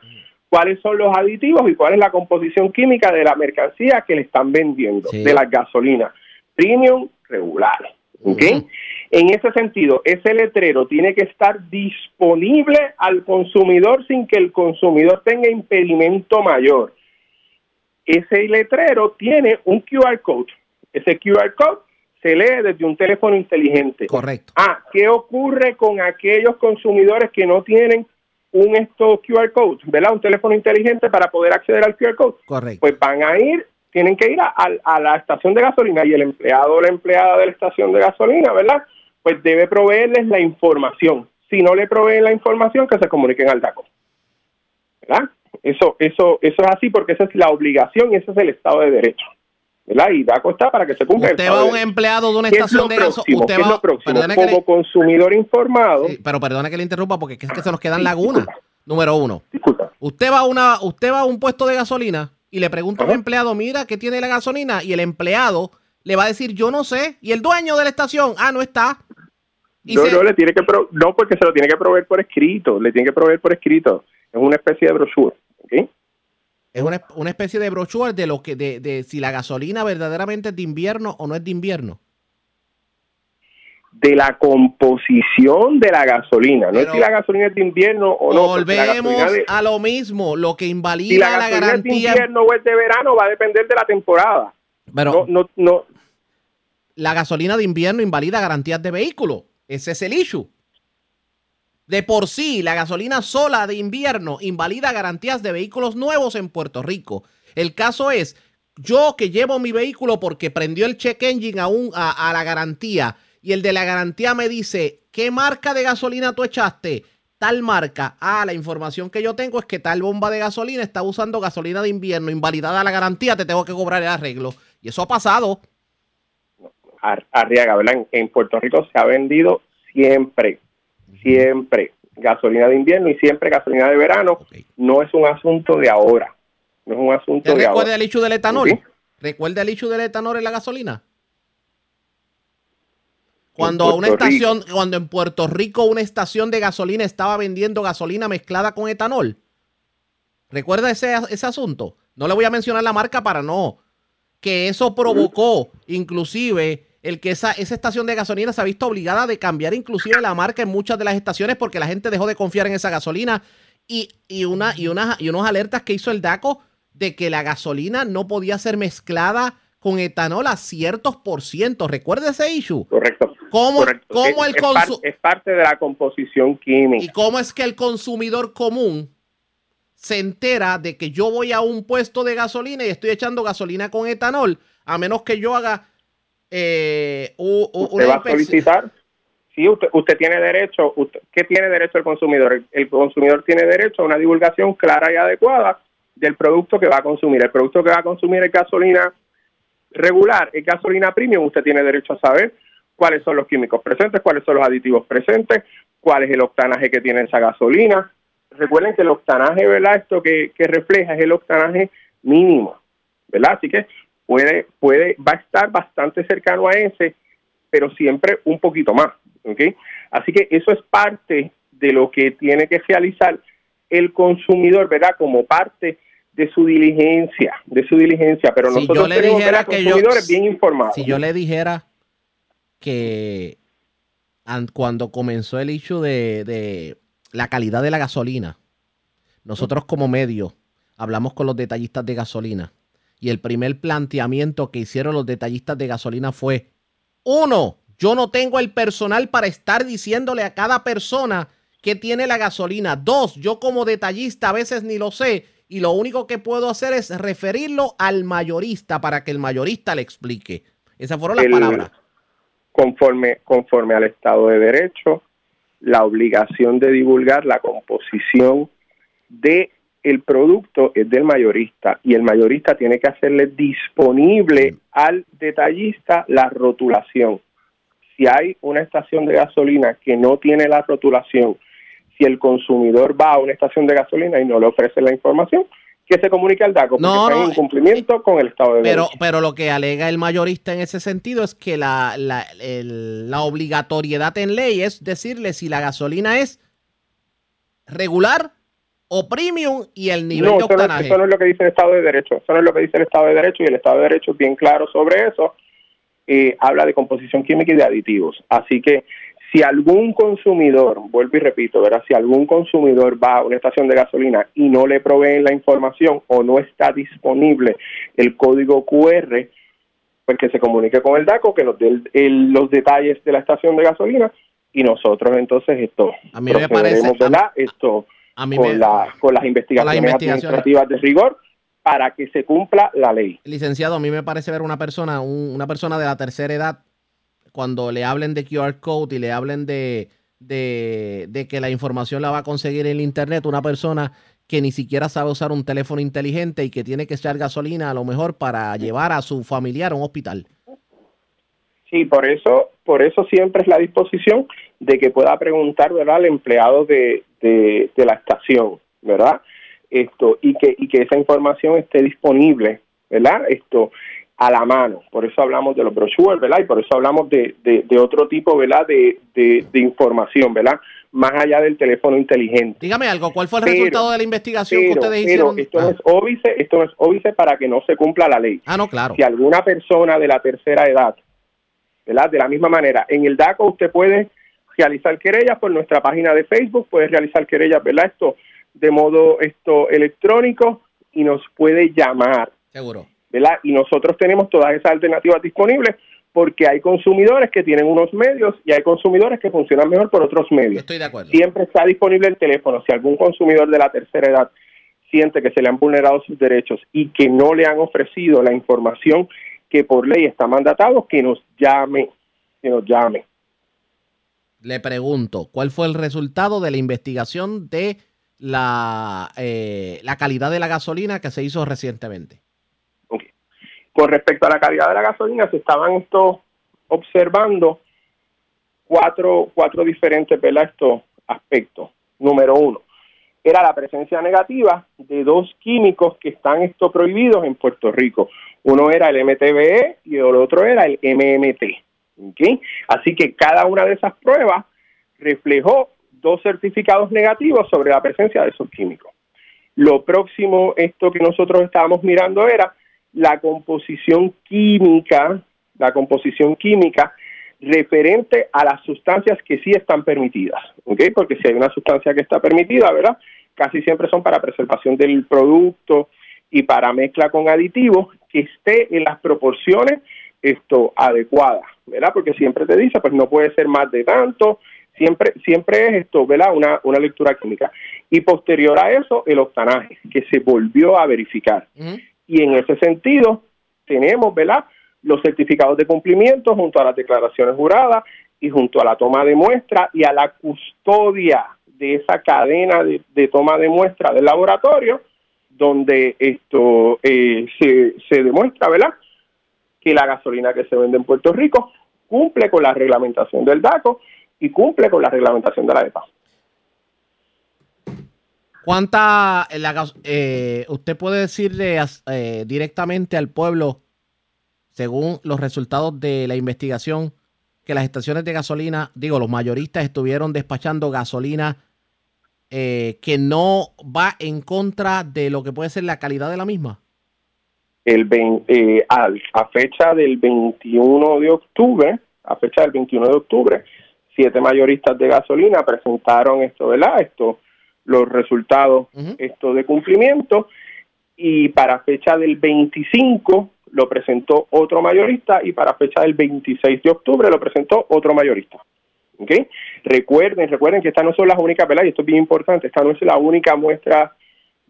cuáles son los aditivos y cuál es la composición química de la mercancía que le están vendiendo, Sí. de las gasolinas premium regulares. ¿ok? Ujú. En ese sentido, ese letrero tiene que estar disponible al consumidor sin que el consumidor tenga impedimento mayor. Ese letrero tiene un QR code. Ese QR code se lee desde un teléfono inteligente. Correcto. Ah, ¿qué ocurre con aquellos consumidores que no tienen un QR code, ¿verdad? Un teléfono inteligente para poder acceder al QR code. Correcto. Pues van a ir, tienen que ir a, a- a la estación de gasolina y el empleado o la empleada de la estación de gasolina, ¿verdad? Pues debe proveerles la información. Si no le proveen la información, que se comuniquen al DACO. ¿Verdad? Eso, eso, eso es así porque esa es la obligación y ese es el Estado de Derecho. ¿Verdad? Y DACO está para que se cumpla Usted va a un empleado de una ¿Qué es estación de gasolina. Usted ¿Qué es va, lo próximo? Como le- consumidor informado, Sí, pero perdone que le interrumpa porque es que se nos quedan lagunas. Número uno. disculpa, Usted va a una, usted va a un puesto de gasolina y le pregunta a un Ajá. empleado, mira, ¿qué tiene la gasolina? Y el empleado le va a decir, yo no sé. Y el dueño de la estación, ah, no está. Y no, se- no, le tiene que pro- no, porque se lo tiene que proveer por escrito, le tiene que proveer por escrito. Es una especie de brochure, ¿ok? es una, una especie de brochure de lo que, de, de si la gasolina verdaderamente es de invierno o no es de invierno. De la composición de la gasolina, no es si la gasolina es de invierno o no. la Volvemos de- a lo mismo, lo que si invalida la la, gasolina es de invierno o es de verano va a depender de la temporada. Pero No, no, no, la gasolina de invierno invalida garantías de vehículo. Ese es el issue. De por sí, la gasolina sola de invierno invalida garantías de vehículos nuevos en Puerto Rico. El caso es, yo que llevo mi vehículo porque prendió el check engine a, un- a, a la garantía y el de la garantía me dice, ¿qué marca de gasolina tú echaste? Tal marca. Ah, la información que yo tengo es que tal bomba de gasolina está usando gasolina de invierno, invalidada la garantía, te tengo que cobrar el arreglo. Y eso ha pasado. Ar- Arriaga, ¿verdad? En, Puerto Rico se ha vendido siempre, siempre gasolina de invierno y siempre gasolina de verano. No es un asunto de ahora, no es un asunto ¿Te de recuerda ahora. el issue del etanol? Sí. ¿Recuerda el issue del etanol en la gasolina? Cuando En una Puerto estación, cuando en Puerto Rico una estación de gasolina estaba vendiendo gasolina mezclada con etanol. ¿Recuerda ese, ese asunto? No le voy a mencionar la marca para no. Que eso provocó, inclusive, el que esa, esa estación de gasolina se ha visto obligada de cambiar inclusive la marca en muchas de las estaciones porque la gente dejó de confiar en esa gasolina y, y, una, y, una, y unos alertas que hizo el DACO de que la gasolina no podía ser mezclada con etanol a ciertos por ciento. ¿Recuerda ese issue? Correcto. ¿Cómo, correcto. cómo el es, par- consu- es parte de la composición química. ¿Y cómo es que el consumidor común se entera de que yo voy a un puesto de gasolina y estoy echando gasolina con etanol, a menos que yo haga eh, u- u- usted va a solicitar. Sí, usted, usted tiene derecho. Usted, ¿Qué tiene derecho el consumidor? El, el consumidor tiene derecho a una divulgación clara y adecuada del producto que va a consumir. El producto que va a consumir es gasolina regular, es gasolina premium. Usted tiene derecho a saber cuáles son los químicos presentes, cuáles son los aditivos presentes, cuál es el octanaje que tiene esa gasolina. Recuerden que el octanaje, ¿verdad? Esto que, que refleja es el octanaje mínimo, ¿verdad? Así que puede, puede, va a estar bastante cercano a ese, pero siempre un poquito más, ¿ok? Así que eso es parte de lo que tiene que realizar el consumidor, ¿verdad? Como parte de su diligencia, de su diligencia, pero Si nosotros yo le tenemos dijera que yo- consumidores bien informados. Si yo le dijera que an- cuando comenzó el issue de, de la calidad de la gasolina, nosotros como medio hablamos con los detallistas de gasolina y el primer planteamiento que hicieron los detallistas de gasolina fue, uno, yo no tengo el personal para estar diciéndole a cada persona que tiene la gasolina. Dos, yo como detallista a veces ni lo sé y lo único que puedo hacer es referirlo al mayorista para que el mayorista le explique. Esas fueron las El- palabras. conforme, conforme al Estado de Derecho, la obligación de divulgar la composición de el producto es del mayorista y el mayorista tiene que hacerle disponible al detallista la rotulación. Si hay una estación de gasolina que no tiene la rotulación, si el consumidor va a una estación de gasolina y no le ofrece la información, que se comunique al DACO porque No, está no, en incumplimiento con el Estado de Pero, Derecho. pero lo que alega el mayorista en ese sentido es que la, la, el- la obligatoriedad en ley es decirle si la gasolina es regular o premium y el nivel no, de eso no, octanaje. eso no es lo que dice el Estado de Derecho. Eso no es lo que dice el Estado de Derecho y el Estado de Derecho es bien claro sobre eso. Eh, habla de composición química y de aditivos. Así que si algún consumidor, vuelvo y repito, ¿verdad? si algún consumidor va a una estación de gasolina y no le proveen la información o no está disponible el código QR, pues que se comunique con el DACO, que nos dé el- el- los detalles de la estación de gasolina y nosotros entonces esto A mí me parece- esto A mí con, me- la- con las investigaciones, investigaciones. administrativas de rigor para que se cumpla la ley. licenciado, a mí me parece ver una persona, un- una persona de la tercera edad, cuando le hablen de QR code y le hablen de, de, de que la información la va a conseguir en el internet, una persona que ni siquiera sabe usar un teléfono inteligente y que tiene que echar gasolina a lo mejor para llevar a su familiar a un hospital. Sí, por eso, por eso siempre es la disposición de que pueda preguntar, ¿verdad?, al empleado de, de, de la estación, ¿verdad? Esto, y que, y que esa información esté disponible, ¿verdad? Esto, a la mano. Por eso hablamos de los brochures, ¿verdad? Y por eso hablamos de, de, de otro tipo, ¿verdad?, de, de, de información, ¿verdad? Más allá del teléfono inteligente. Dígame algo, ¿cuál fue el Pero- resultado de la investigación que ustedes pero hicieron? esto no ah, es óbice, esto no es óbice para que no se cumpla la ley. ah, no, claro. si alguna persona de la tercera edad, ¿verdad? De la misma manera, en el DACO usted puede realizar querellas por nuestra página de Facebook, puede realizar querellas, ¿verdad? Esto de modo esto electrónico y nos puede llamar, Seguro. ¿Verdad? Y nosotros tenemos todas esas alternativas disponibles porque hay consumidores que tienen unos medios y hay consumidores que funcionan mejor por otros medios. Estoy de acuerdo. Siempre está disponible el teléfono. Si algún consumidor de la tercera edad siente que se le han vulnerado sus derechos y que no le han ofrecido la información que por ley está mandatado, que nos llame, que nos llame. Le pregunto, ¿cuál fue el resultado de la investigación de la, eh, la calidad de la gasolina que se hizo recientemente? Con respecto a la calidad de la gasolina, se estaban estos observando cuatro, cuatro diferentes ¿verdad? estos aspectos. Número uno, era la presencia negativa de dos químicos que están esto prohibidos en Puerto Rico. Uno era el MTBE y el otro era el MMT. ¿ok? Así que cada una de esas pruebas reflejó dos certificados negativos sobre la presencia de esos químicos. Lo próximo, esto que nosotros estábamos mirando era la composición química, la composición química referente a las sustancias que sí están permitidas. Porque si hay una sustancia que está permitida, ¿verdad? Casi siempre son para preservación del producto y para mezcla con aditivos que esté en las proporciones esto adecuadas, ¿verdad? Porque siempre te dice, pues no puede ser más de tanto, siempre siempre es esto, ¿verdad? Una, una lectura química. Y posterior a eso, el octanaje, que se volvió a verificar. Y en ese sentido, tenemos, ¿verdad? Los certificados de cumplimiento junto a las declaraciones juradas y junto a la toma de muestra y a la custodia de esa cadena de, toma de muestra del laboratorio, donde esto eh, se, se demuestra, ¿verdad? Que la gasolina que se vende en Puerto Rico cumple con la reglamentación del DACO y cumple con la reglamentación de la EPA. ¿Cuánta eh, la eh, usted puede decirle eh, directamente al pueblo, según los resultados de la investigación, que las estaciones de gasolina, digo, los mayoristas estuvieron despachando gasolina eh, que no va en contra de lo que puede ser la calidad de la misma? el vein- eh, al- a fecha del 21 de octubre, a fecha del 21 de octubre, siete mayoristas de gasolina presentaron esto, ¿verdad? Esto, los resultados esto de cumplimiento y para fecha del 25 lo presentó otro mayorista y para fecha del 26 de octubre lo presentó otro mayorista. ¿Okay? Recuerden, recuerden que estas no son las únicas, ¿verdad? Y esto es bien importante, esta no es la única muestra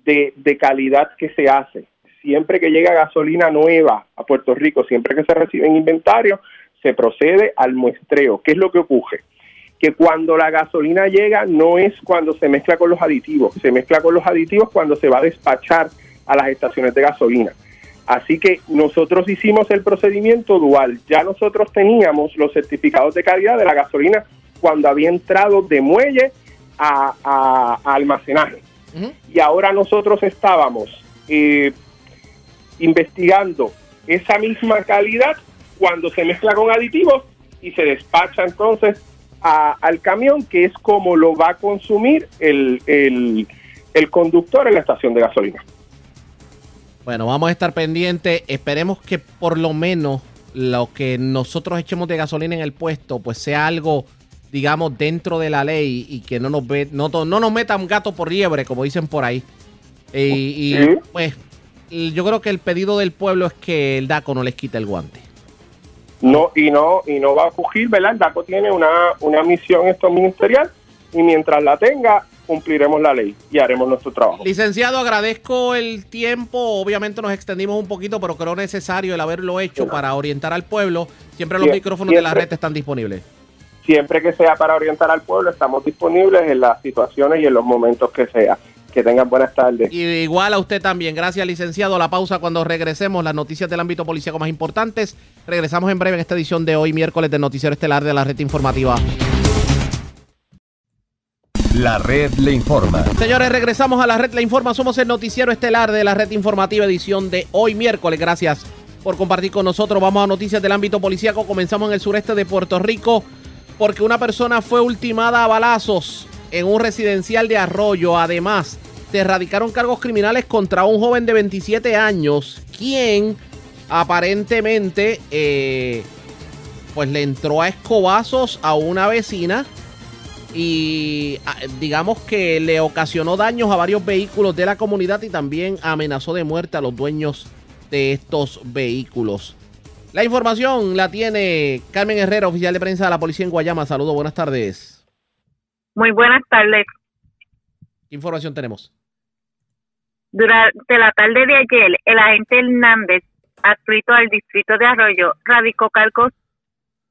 de, de calidad que se hace. Siempre que llega gasolina nueva a Puerto Rico, siempre que se recibe en inventario, se procede al muestreo. ¿Qué es lo que ocurre? Que cuando la gasolina llega no es cuando se mezcla con los aditivos, se mezcla con los aditivos cuando se va a despachar a las estaciones de gasolina. Así que nosotros hicimos el procedimiento dual. Ya nosotros teníamos los certificados de calidad de la gasolina cuando había entrado de muelle a, almacenaje. Y ahora nosotros estábamos eh, investigando esa misma calidad cuando se mezcla con aditivos y se despacha entonces al camión, que es como lo va a consumir el, el conductor en la estación de gasolina. Bueno, vamos a estar pendientes. Esperemos que por lo menos lo que nosotros echemos de gasolina en el puesto, pues sea algo, digamos, dentro de la ley y que no nos ve, no, no nos metan gato por liebre, como dicen por ahí. Y, pues yo creo que el pedido del pueblo es que el DACO no les quite el guante. No, y no, y no va a fugir, ¿verdad? El DACO tiene una, una misión esto ministerial y mientras la tenga, cumpliremos la ley y haremos nuestro trabajo. Licenciado, agradezco el tiempo. Obviamente nos extendimos un poquito, pero creo necesario el haberlo hecho para orientar al pueblo. Siempre los micrófonos de la red están disponibles. Siempre que sea para orientar al pueblo, estamos disponibles en las situaciones y en los momentos que sea. Que tengan buenas tardes. Y igual a usted también. Gracias, licenciado. La pausa cuando regresemos. Las noticias del ámbito policíaco más importantes. Regresamos en breve en esta edición de hoy, miércoles, de Noticiero Estelar de la Red Informativa. La red le informa. Señores, regresamos a la red le informa. Somos el noticiero estelar de la red informativa edición de hoy miércoles. Gracias por compartir con nosotros. Vamos a noticias del ámbito policíaco. Comenzamos en el sureste de Puerto Rico porque una persona fue ultimada a balazos en un residencial de Arroyo. Además, se erradicaron cargos criminales contra un joven de 27 años, quien aparentemente eh, pues le entró a escobazos a una vecina y ah, digamos que le ocasionó daños a varios vehículos de la comunidad y también amenazó de muerte a los dueños de estos vehículos. La información la tiene Carmen Herrera, oficial de prensa de la policía en Guayama. Saludos, buenas tardes. Muy buenas tardes. ¿Qué información tenemos? Durante la tarde de ayer, el agente Hernández, adscrito al distrito de Arroyo, radicó cargos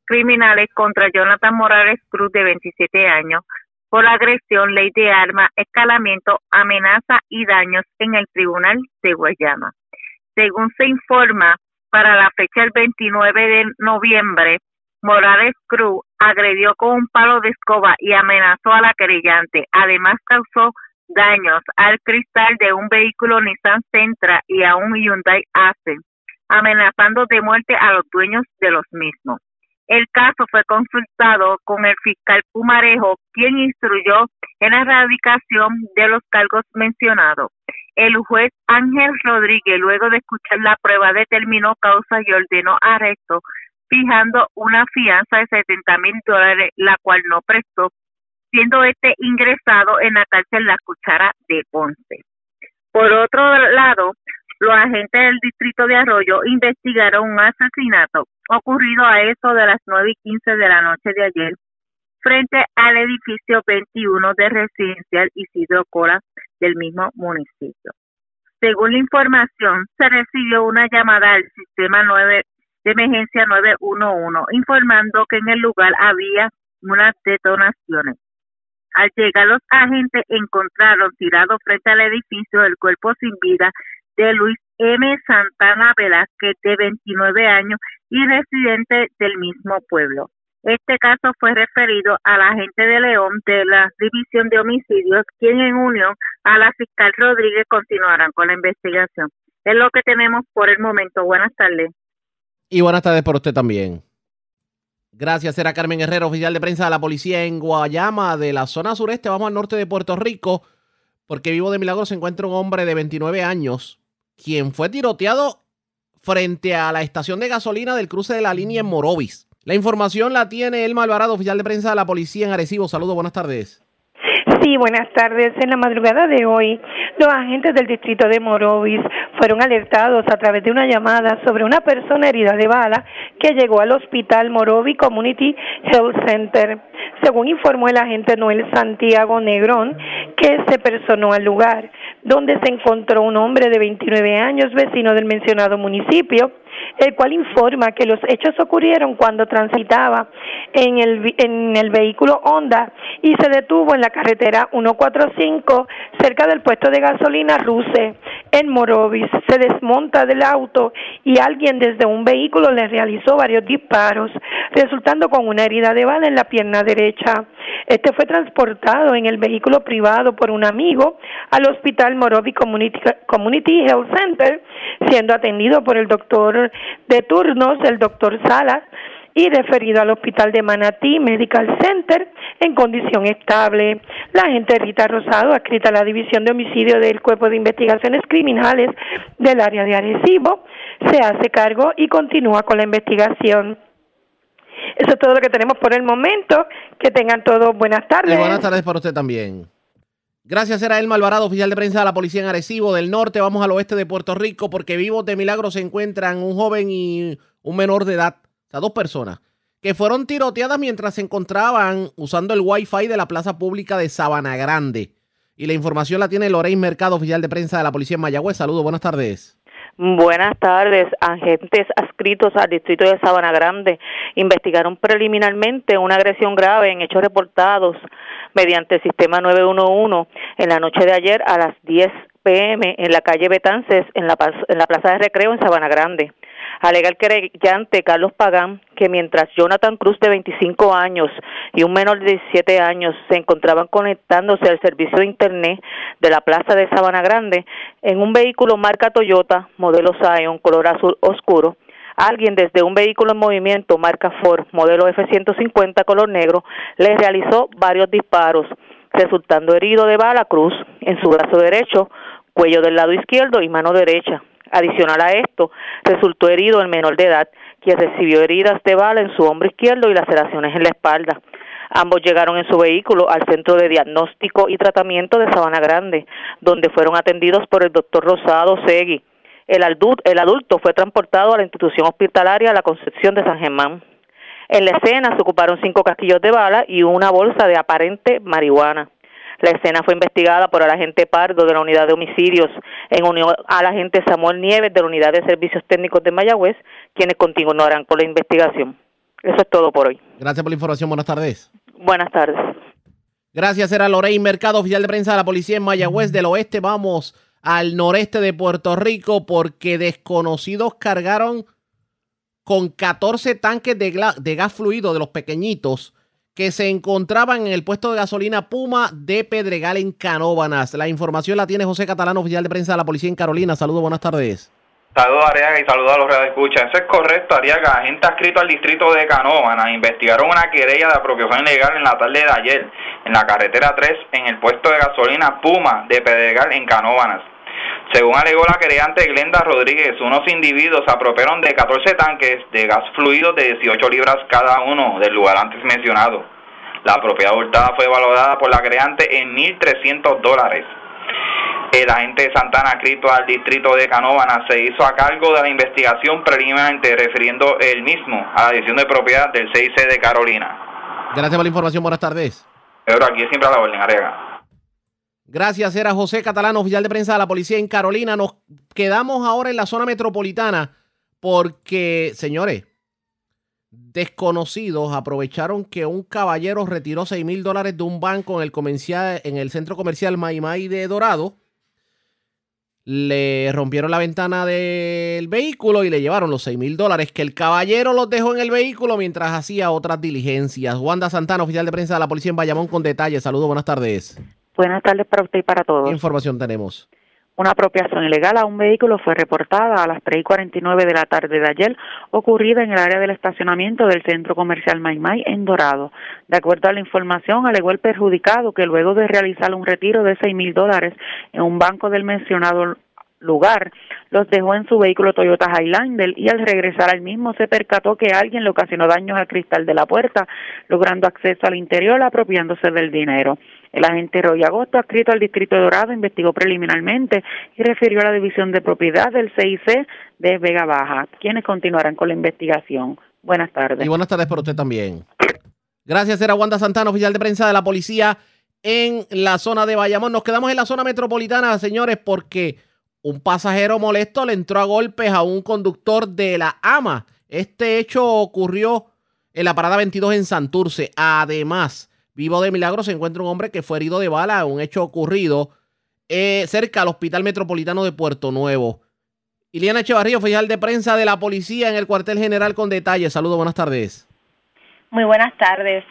criminales contra Jonathan Morales Cruz, de 27 años, por agresión, ley de arma, escalamiento, amenaza y daños en el Tribunal de Guayama. Según se informa, para la fecha del 29 de noviembre, Morales Cruz agredió con un palo de escoba y amenazó a la querellante. Además, causó daños al cristal de un vehículo Nissan Sentra y a un Hyundai Accent, amenazando de muerte a los dueños de los mismos. El caso fue consultado con el fiscal Pumarejo, quien instruyó en la erradicación de los cargos mencionados. El juez Ángel Rodríguez, luego de escuchar la prueba, determinó causa y ordenó arresto, fijando una fianza de 70 mil dólares, la cual no prestó, siendo este ingresado en la cárcel La Cuchara de Ponce. Por otro lado, los agentes del distrito de Arroyo investigaron un asesinato ocurrido a eso de las nueve y quince de la noche de ayer frente al edificio 21 de residencial Isidro Cora del mismo municipio. Según la información, se recibió una llamada al sistema 9 de emergencia 911 informando que en el lugar había unas detonaciones. Al llegar los agentes encontraron tirado frente al edificio el cuerpo sin vida de Luis M. Santana Velázquez, de 29 años y residente del mismo pueblo. Este caso fue referido a la agente de León de la División de Homicidios, quien en unión a la fiscal Rodríguez continuarán con la investigación. Es lo que tenemos por el momento. Buenas tardes. Y buenas tardes por usted también. Gracias, era Carmen Herrera, oficial de prensa de la policía en Guayama, de la zona sureste. Vamos al norte de Puerto Rico, porque vivo de milagro se encuentra un hombre de 29 años quien fue tiroteado frente a la estación de gasolina del cruce de la línea en Morovis. La información la tiene Elma Alvarado, oficial de prensa de la policía en Arecibo. Saludos, buenas tardes. Sí, buenas tardes. En la madrugada de hoy, los agentes del distrito de Morovis fueron alertados a través de una llamada sobre una persona herida de bala que llegó al hospital Morovis Community Health Center. Según informó el agente Noel Santiago Negrón, que se personó al lugar, donde se encontró un hombre de 29 años, vecino del mencionado municipio, el cual informa que los hechos ocurrieron cuando transitaba en el, en el vehículo Honda y se detuvo en la carretera 145 cerca del puesto de gasolina Ruse en Morovis. Se desmonta del auto y alguien desde un vehículo le realizó varios disparos, resultando con una herida de bala en la pierna derecha. Este fue transportado en el vehículo privado por un amigo al hospital Morovis Community, Community Health Center, siendo atendido por el doctor de turnos, el doctor Salas, y referido al Hospital de Manatí Medical Center en condición estable. La agente Rita Rosado, adscrita a la División de Homicidio del Cuerpo de Investigaciones Criminales del área de Arecibo, se hace cargo y continúa con la investigación. Eso es todo lo que tenemos por el momento. Que tengan todos buenas tardes. Buenas tardes para usted también. Gracias, era Elma Alvarado, oficial de prensa de la policía en Arecibo del norte. Vamos al oeste de Puerto Rico porque vivos de milagro se encuentran un joven y un menor de edad, o sea, dos personas, que fueron tiroteadas mientras se encontraban usando el Wi-Fi de la plaza pública de Sabana Grande. Y la información la tiene Lorraine Mercado, oficial de prensa de la policía en Mayagüez. Saludos, buenas tardes. Buenas tardes. Agentes adscritos al distrito de Sabana Grande investigaron preliminarmente una agresión grave en hechos reportados mediante el sistema 911 en la noche de ayer a las 10 pm en la calle Betances, en la, en la plaza de recreo en Sabana Grande. Alega el querellante Carlos Pagán que mientras Jonathan Cruz de 25 años y un menor de 17 años se encontraban conectándose al servicio de internet de la plaza de Sabana Grande en un vehículo marca Toyota modelo Scion color azul oscuro alguien desde un vehículo en movimiento marca Ford modelo F-150 color negro les realizó varios disparos, resultando herido de bala Cruz en su brazo derecho, cuello del lado izquierdo y mano derecha. Adicional a esto, resultó herido el menor de edad, quien recibió heridas de bala en su hombro izquierdo y laceraciones en la espalda. Ambos llegaron en su vehículo al Centro de Diagnóstico y Tratamiento de Sabana Grande, donde fueron atendidos por el doctor Rosado Segui. El, el adulto fue transportado a la institución hospitalaria La Concepción de San Germán. En la escena se ocuparon cinco casquillos de bala y una bolsa de aparente marihuana. La escena fue investigada por el agente Pardo de la Unidad de Homicidios en unión al agente Samuel Nieves de la Unidad de Servicios Técnicos de Mayagüez, quienes continuarán con la investigación. Eso es todo por hoy. Gracias por la información. Buenas tardes. Buenas tardes. Gracias, era Lorraine Mercado, oficial de prensa de la policía en Mayagüez del Oeste. Vamos al noreste de Puerto Rico porque desconocidos cargaron con 14 tanques de, gas fluido de los pequeñitos que se encontraban en el puesto de gasolina Puma de Pedregal en Canóbanas. La información la tiene José Catalán, oficial de prensa de la policía en Carolina. Saludos, buenas tardes. Saludos Ariaga y saludos a los escucha. Eso es correcto, Ariaga. Agentes adscritos al distrito de Canóvanas investigaron una querella de apropiación ilegal en la tarde de ayer en la carretera 3 en el puesto de gasolina Puma de Pedregal en Canóvanas. Según alegó la querellante Glenda Rodríguez, unos individuos apropiaron de 14 tanques de gas fluido de 18 libras cada uno del lugar antes mencionado. La propiedad hurtada fue valorada por la creante en 1.300 dólares. El agente de Santana, escrito al distrito de Canóvana, se hizo a cargo de la investigación preliminarmente refiriendo el mismo a la división de propiedad del CIC de Carolina. Gracias por la información. Buenas tardes. Pero aquí siempre a la orden, Arega. Gracias, era José Catalán, oficial de prensa de la policía en Carolina. Nos quedamos ahora en la zona metropolitana porque, señores, desconocidos aprovecharon que un caballero retiró 6 mil dólares de un banco en el, comercial, en el centro comercial Maimai de Dorado. Le rompieron la ventana del vehículo y le llevaron los 6 mil dólares que el caballero los dejó en el vehículo mientras hacía otras diligencias. Wanda Santana, oficial de prensa de la policía en Bayamón, con detalles. Saludos, buenas tardes. Buenas tardes para usted y para todos. ¿Qué información tenemos? Una apropiación ilegal a un vehículo fue reportada a las 3 y 49 de la tarde de ayer, ocurrida en el área del estacionamiento del centro comercial Maimai en Dorado. De acuerdo a la información, alegó el perjudicado que luego de realizar un retiro de 6 mil dólares en un banco del mencionado lugar los dejó en su vehículo Toyota Highlander y al regresar al mismo se percató que alguien le ocasionó daños al cristal de la puerta, logrando acceso al interior apropiándose del dinero. El agente Roy Agosto, adscrito al Distrito Dorado, investigó preliminarmente y refirió a la División de Propiedad del CIC de Vega Baja, quienes continuarán con la investigación. Buenas tardes. Y buenas tardes para usted también. Gracias, era Wanda Santana, oficial de prensa de la policía en la zona de Bayamón. Nos quedamos en la zona metropolitana, señores, porque un pasajero molesto le entró a golpes a un conductor de la AMA. Este hecho ocurrió en la parada 22 en Santurce. Además, vivo de milagro se encuentra un hombre que fue herido de bala, un hecho ocurrido eh, cerca al Hospital Metropolitano de Puerto Nuevo. Iliana Echevarría, oficial de prensa de la policía en el cuartel general con detalles. Saludos, buenas tardes. Muy buenas tardes.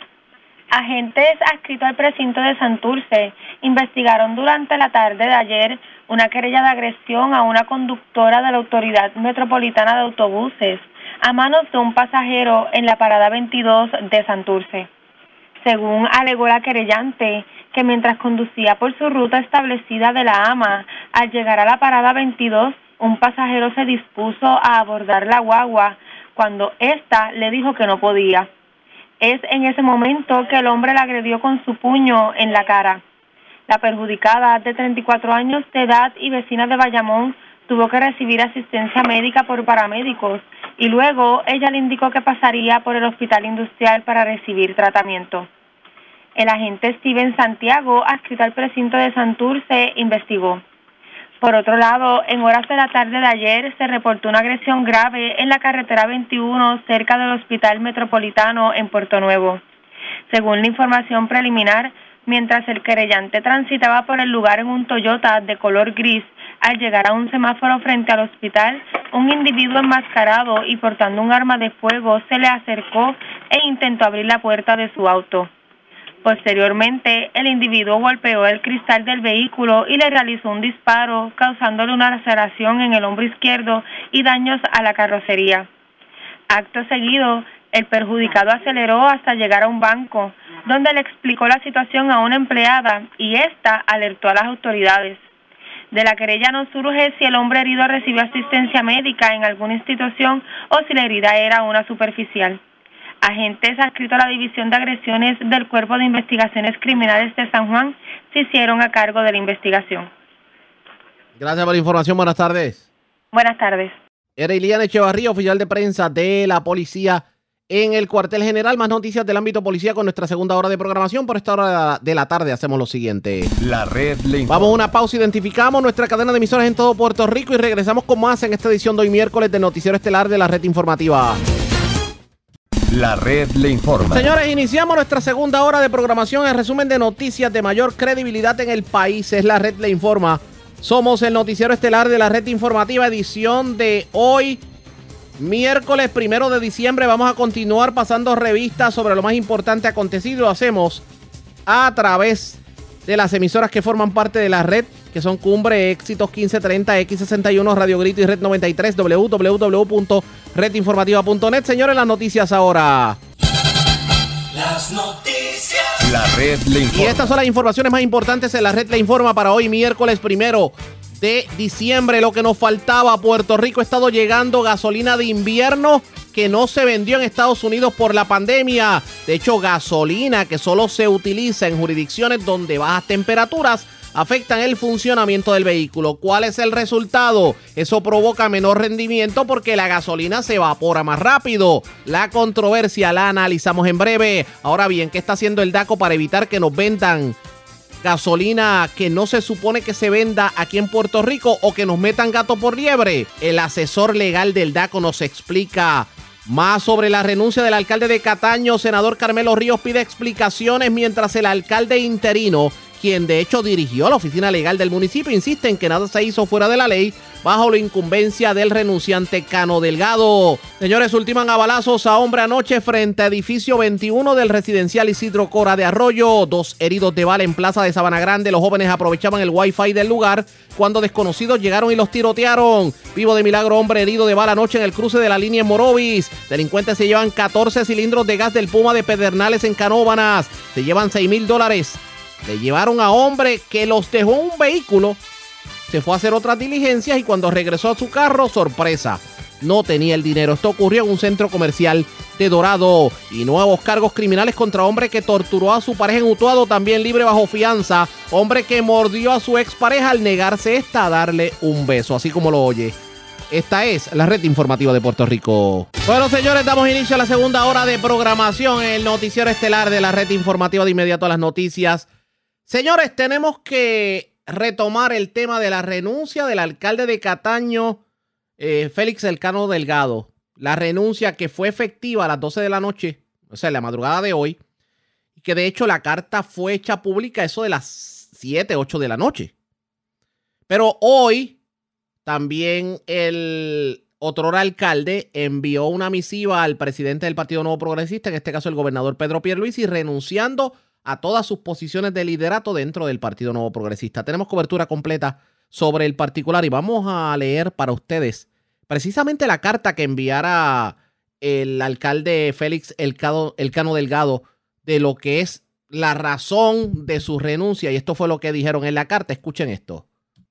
Agentes adscritos al precinto de Santurce investigaron durante la tarde de ayer una querella de agresión a una conductora de la Autoridad Metropolitana de Autobuses a manos de un pasajero en la parada 22 de Santurce. Según alegó la querellante, que mientras conducía por su ruta establecida de la AMA, al llegar a la parada 22, un pasajero se dispuso a abordar la guagua cuando ésta le dijo que no podía. Es en ese momento que el hombre la agredió con su puño en la cara. La perjudicada, de 34 años de edad y vecina de Bayamón, tuvo que recibir asistencia médica por paramédicos y luego ella le indicó que pasaría por el hospital industrial para recibir tratamiento. El agente Steven Santiago, adscrito al precinto de Santurce, investigó. Por otro lado, en horas de la tarde de ayer se reportó una agresión grave en la carretera 21 cerca del Hospital Metropolitano en Puerto Nuevo. Según la información preliminar, mientras el querellante transitaba por el lugar en un Toyota de color gris. Al llegar a un semáforo frente al hospital, un individuo enmascarado y portando un arma de fuego se le acercó e intentó abrir la puerta de su auto. Posteriormente, el individuo golpeó el cristal del vehículo y le realizó un disparo, causándole una laceración en el hombro izquierdo y daños a la carrocería. Acto seguido, el perjudicado aceleró hasta llegar a un banco, donde le explicó la situación a una empleada y ésta alertó a las autoridades. De la querella no surge si el hombre herido recibió asistencia médica en alguna institución o si la herida era una superficial. Agentes adscritos a la División de Agresiones del Cuerpo de Investigaciones Criminales de San Juan se hicieron a cargo de la investigación. Gracias por la información. Buenas tardes. Buenas tardes. Era Iliana Echevarría, oficial de prensa de la policía en el cuartel general. Más noticias del ámbito policía con nuestra segunda hora de programación. Por esta hora de la tarde hacemos lo siguiente. La red le Vamos a una pausa, identificamos nuestra cadena de emisoras en todo Puerto Rico y regresamos con más en esta edición de hoy miércoles de Noticiero Estelar de la Red Informativa. La red le informa. Señores, iniciamos nuestra segunda hora de programación. El resumen de noticias de mayor credibilidad en el país es la red le informa. Somos el noticiero estelar de la red informativa, edición de hoy, Miércoles primero de diciembre vamos a continuar pasando revistas sobre lo más importante acontecido. Lo hacemos a través de las emisoras que forman parte de la red, que son Cumbre, Éxitos 1530, X61, Radio Grito y Red 93, www.redinformativa.net. Señores, las noticias ahora. Las noticias. La red le informa. Y estas son las informaciones más importantes en la red le informa para hoy, miércoles primero de diciembre. Lo que nos faltaba, Puerto Rico ha estado llegando gasolina de invierno que no se vendió en Estados Unidos por la pandemia. De hecho, gasolina que solo se utiliza en jurisdicciones donde bajas temperaturas afectan el funcionamiento del vehículo. ¿Cuál es el resultado? Eso provoca menor rendimiento porque la gasolina se evapora más rápido. La controversia la analizamos en breve. Ahora bien, ¿qué está haciendo el DACO para evitar que nos vendan gasolina que no se supone que se venda aquí en Puerto Rico o que nos metan gato por liebre? El asesor legal del DACO nos explica más sobre la renuncia del alcalde de Cataño. Senador Carmelo Ríos pide explicaciones mientras el alcalde interino quien de hecho dirigió la oficina legal del municipio, insiste en que nada se hizo fuera de la ley bajo la incumbencia del renunciante Cano Delgado. Señores, ultiman a balazos a hombre anoche frente a edificio 21 del residencial Isidro Cora de Arroyo. Dos heridos de bala en plaza de Sabana Grande. Los jóvenes aprovechaban el wifi del lugar cuando desconocidos llegaron y los tirotearon. Vivo de milagro, hombre herido de bala anoche en el cruce de la línea Morovis. Delincuentes se llevan 14 cilindros de gas del Puma de Pedernales en Canóbanas. Se llevan 6 mil dólares le llevaron a hombre que los dejó en un vehículo se fue a hacer otras diligencias y cuando regresó a su carro, sorpresa, no tenía el dinero. Esto ocurrió en un centro comercial de Dorado y nuevos cargos criminales contra hombre que torturó a su pareja en Utuado, también libre bajo fianza. Hombre que mordió a su expareja al negarse esta a darle un beso, así como lo oye. Esta es la red informativa de Puerto Rico. Bueno, señores, damos inicio a la segunda hora de programación en el noticiero estelar de la red informativa de inmediato a las noticias. Señores, tenemos que retomar el tema de la renuncia del alcalde de Cataño, eh, Félix Elcano Delgado. La renuncia que fue efectiva a las 12 de la noche, o sea, la madrugada de hoy, y que de hecho la carta fue hecha pública eso de las 7, 8 de la noche. Pero hoy también el otro alcalde envió una misiva al presidente del Partido Nuevo Progresista, en este caso el gobernador Pedro Pierluisi, renunciando a todas sus posiciones de liderato dentro del Partido Nuevo Progresista. Tenemos cobertura completa sobre el particular y vamos a leer para ustedes precisamente la carta que enviara el alcalde Félix Elcano, Elcano Delgado de lo que es la razón de su renuncia y esto fue lo que dijeron en la carta. Escuchen esto.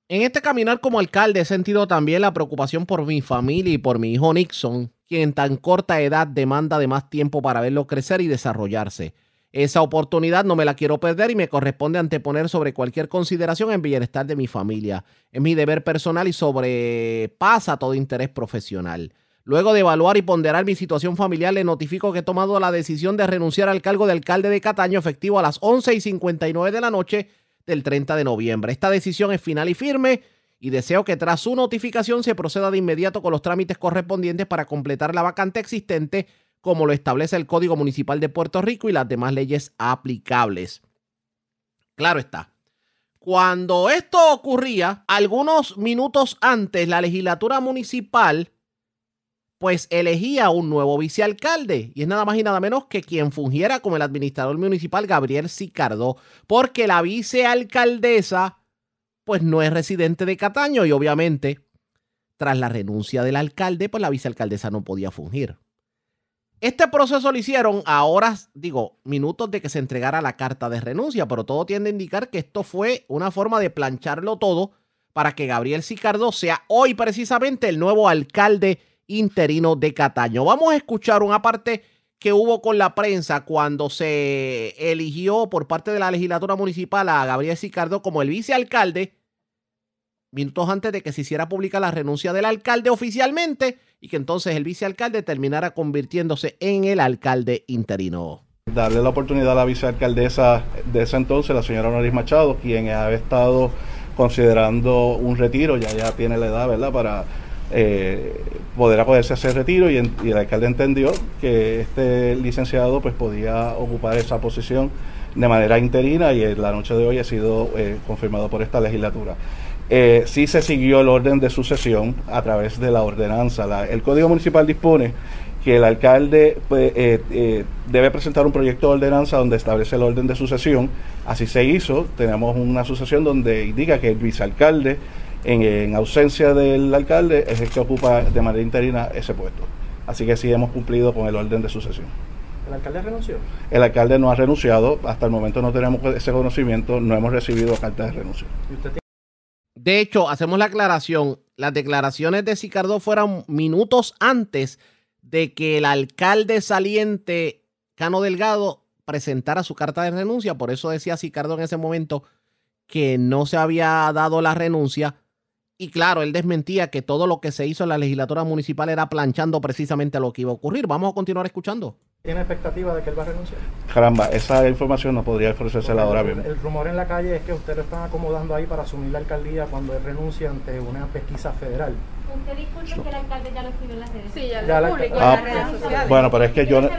En este caminar como alcalde he sentido también la preocupación por mi familia y por mi hijo Nixon, quien en tan corta edad demanda de más tiempo para verlo crecer y desarrollarse. Esa oportunidad no me la quiero perder y me corresponde anteponer sobre cualquier consideración en bienestar de mi familia. Es mi deber personal y sobrepasa todo interés profesional. Luego de evaluar y ponderar mi situación familiar, le notifico que he tomado la decisión de renunciar al cargo de alcalde de Cataño efectivo a las 11 y 59 de la noche del 30 de noviembre. Esta decisión es final y firme y deseo que tras su notificación se proceda de inmediato con los trámites correspondientes para completar la vacante existente como lo establece el Código Municipal de Puerto Rico y las demás leyes aplicables. Claro está. Cuando esto ocurría, algunos minutos antes, la legislatura municipal pues elegía un nuevo vicealcalde y es nada más y nada menos que quien fungiera como el administrador municipal Gabriel Sicardo, porque la vicealcaldesa pues no es residente de Cataño y obviamente tras la renuncia del alcalde pues la vicealcaldesa no podía fungir. Este proceso lo hicieron a horas, digo, minutos de que se entregara la carta de renuncia, pero todo tiende a indicar que esto fue una forma de plancharlo todo para que Gabriel Sicardo sea hoy precisamente el nuevo alcalde interino de Cataño. Vamos a escuchar una parte que hubo con la prensa cuando se eligió por parte de la legislatura municipal a Gabriel Sicardo como el vicealcalde, minutos antes de que se hiciera pública la renuncia del alcalde oficialmente y que entonces el vicealcalde terminara convirtiéndose en el alcalde interino. Darle la oportunidad a la vicealcaldesa de ese entonces, la señora Noris Machado, quien había estado considerando un retiro, ya ya tiene la edad, ¿verdad?, para eh, poder acogerse a ese retiro y, el alcalde entendió que este licenciado pues podía ocupar esa posición de manera interina y la noche de hoy ha sido eh, confirmado por esta legislatura eh, sí se siguió el orden de sucesión a través de la ordenanza. el Código Municipal dispone que el alcalde pues, eh, eh, debe presentar un proyecto de ordenanza donde establece el orden de sucesión. Así se hizo. Tenemos una sucesión donde indica que el vicealcalde, en, ausencia del alcalde, es el que ocupa de manera interina ese puesto. Así que sí hemos cumplido con el orden de sucesión. ¿El alcalde renunció? El alcalde no ha renunciado. Hasta el momento no tenemos ese conocimiento. No hemos recibido carta de renuncio. De hecho, hacemos la aclaración, las declaraciones de Sicardo fueron minutos antes de que el alcalde saliente Cano Delgado presentara su carta de renuncia. Por eso decía Sicardo en ese momento que no se había dado la renuncia. Y claro, él desmentía que todo lo que se hizo en la legislatura municipal era planchando precisamente lo que iba a ocurrir. Vamos a continuar escuchando. ¿Tiene expectativa de que él va a renunciar? Caramba, esa información no podría ofrecérsela ahora mismo. El, rumor en la calle es que usted lo están acomodando ahí para asumir la alcaldía cuando él renuncia ante una pesquisa federal. Usted disculpe que el alcalde ya lo escribió en las redes. Sí, ya, lo publicó en las redes sociales. Bueno, pero es que yo no,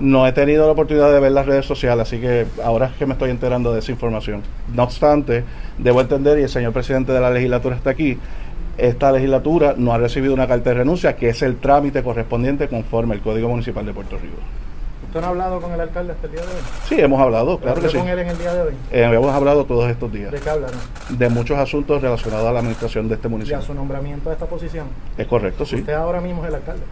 no he tenido la oportunidad de ver las redes sociales, así que ahora es que me estoy enterando de esa información. No obstante, debo entender, y el señor presidente de la legislatura está aquí, esta legislatura no ha recibido una carta de renuncia, que es el trámite correspondiente conforme al Código Municipal de Puerto Rico. ¿Usted no ha hablado con el alcalde hasta el día de hoy? Sí, hemos hablado, claro que sí. con él en el día de hoy? Eh, hemos hablado todos estos días. ¿De qué hablaron? De muchos asuntos relacionados a la administración de este municipio. ¿Y a su nombramiento a esta posición? Es correcto, sí. ¿Usted ahora mismo es el alcalde?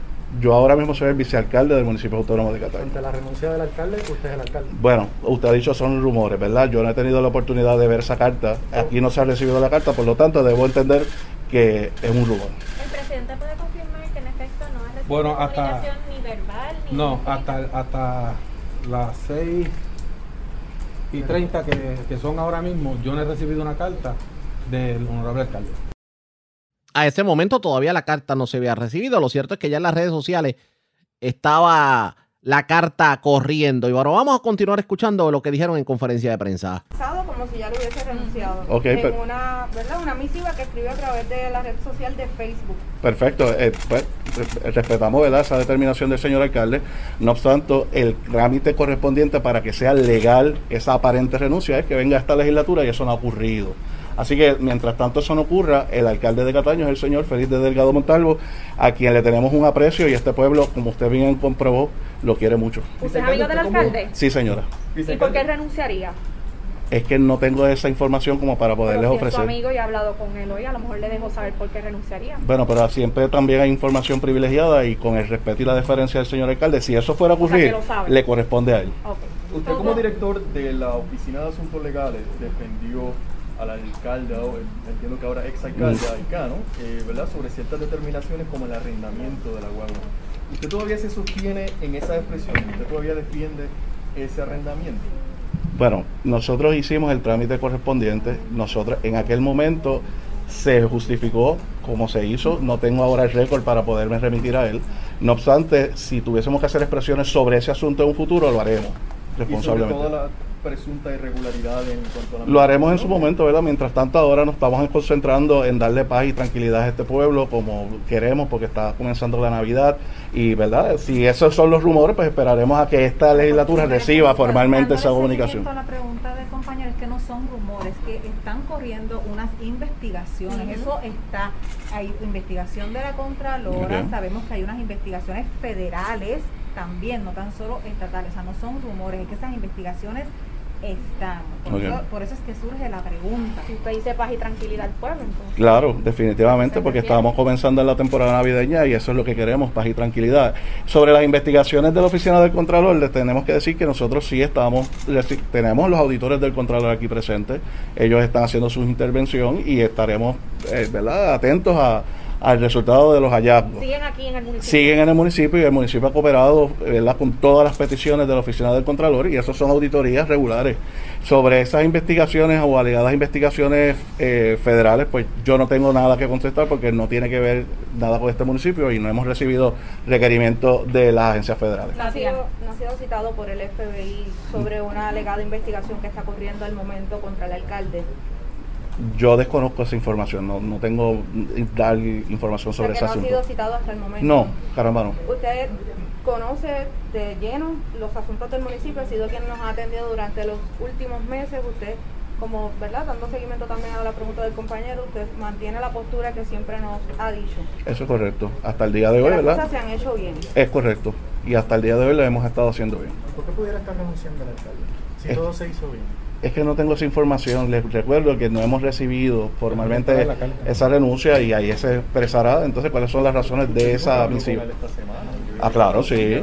Yo ahora mismo soy el vicealcalde del municipio autónomo de Cataño. Ante la renuncia del alcalde, usted es el alcalde. Bueno, usted ha dicho son rumores, ¿verdad? Yo no he tenido la oportunidad de ver esa carta. Aquí no se ha recibido la carta, por lo tanto debo entender que es un rumor. ¿El presidente puede confirmar que en efecto no ha recibido Bueno, hasta- ni verbal ni No, hasta, hasta las 6 y 30 que, que son ahora mismo, yo no he recibido una carta del honorable alcalde. A ese momento todavía la carta no se había recibido. Lo cierto es que ya en las redes sociales estaba la carta corriendo. Y ahora vamos a continuar escuchando lo que dijeron en conferencia de prensa. Como si ya lo hubiese renunciado. Ok, en pero- una, ¿verdad? una misiva que escribió a través de la red social de Facebook. Perfecto, eh, pues, re- respetamos ¿verdad? esa determinación del señor alcalde. No obstante, el trámite correspondiente para que sea legal esa aparente renuncia es que venga a esta legislatura y eso no ha ocurrido. Así que mientras tanto eso no ocurra, el alcalde de Cataño es el señor Félix de Delgado Montalvo, a quien le tenemos un aprecio y este pueblo, como usted bien comprobó, lo quiere mucho. ¿Usted es amigo del alcalde? Sí, señora. ¿Y por qué renunciaría? Es que no tengo esa información como para poderles Pero si es su ofrecer. amigo y ha hablado con él hoy, a lo mejor le dejo saber por qué renunciaría. Bueno, pero siempre también hay información privilegiada y con el respeto y la deferencia del señor alcalde, si eso fuera a O sea, que ocurrir, le corresponde a él. Usted como director de la Oficina de Asuntos Legales defendió al alcalde, o entiendo que ahora exalcalde Mm. Aicano, eh, ¿verdad? sobre ciertas determinaciones como el arrendamiento de la guagua. ¿Usted todavía se sostiene en esa expresión? ¿Usted todavía defiende ese arrendamiento? Bueno, nosotros hicimos el trámite correspondiente. Nosotros en aquel momento se justificó como se hizo. No tengo ahora el récord para poderme remitir a él. No obstante, si tuviésemos que hacer expresiones sobre ese asunto en un futuro, lo haremos responsablemente. Presunta irregularidad en cuanto a la... Lo haremos en su momento, ¿verdad? Mientras tanto, ahora nos estamos concentrando en darle paz y tranquilidad a este pueblo como queremos, porque está comenzando la Navidad. Y, ¿verdad? Si esos son los rumores, pues esperaremos a que esta legislatura reciba formalmente esa comunicación. La pregunta del compañero es que no son rumores, que están corriendo unas investigaciones. Eso está, hay investigación de la Contralora, sabemos que hay unas investigaciones federales también, no tan solo estatales, o sea, no son rumores, es que esas investigaciones están. Por, eso, por eso es que surge la pregunta. Si usted dice paz y tranquilidad al pueblo, entonces. Claro, definitivamente, porque estamos comenzando en la temporada navideña y eso es lo que queremos, paz y tranquilidad. Sobre las investigaciones de la Oficina del Contralor, les tenemos que decir que nosotros sí estamos, tenemos los auditores del Contralor aquí presentes, ellos están haciendo su intervención y estaremos, eh, ¿verdad?, atentos a- al resultado de los hallazgos. Siguen aquí en el municipio. Siguen en el municipio y el municipio ha cooperado ¿verdad? con todas las peticiones de la oficina del Contralor y eso son auditorías regulares. Sobre esas investigaciones o alegadas investigaciones eh, federales, pues yo no tengo nada que contestar porque no tiene que ver nada con este municipio y no hemos recibido requerimiento de las agencias federales. No ha, sido, no ha sido citado por el FBI sobre una alegada investigación que está corriendo al momento contra el alcalde. Yo desconozco esa información, no, no tengo dar información O sea, sobre que ese no ha asunto. sido citado hasta el momento. No, caramba, no. Usted conoce de lleno los asuntos del municipio, ha sido quien nos ha atendido durante los últimos meses. Usted, como, ¿verdad? Dando seguimiento también a la pregunta del compañero, usted mantiene la postura que siempre nos ha dicho. Eso es correcto. Hasta el día de hoy, las ¿verdad? cosas se han hecho bien. Es correcto. Y hasta el día de hoy lo hemos estado haciendo bien. ¿Por qué pudiera estar renunciando el alcalde? Si Es- todo se hizo bien. Es que no tengo esa información. Les recuerdo que no hemos recibido formalmente esa renuncia y ahí se expresará entonces cuáles son las razones de esa misiva. Ah, claro, sí.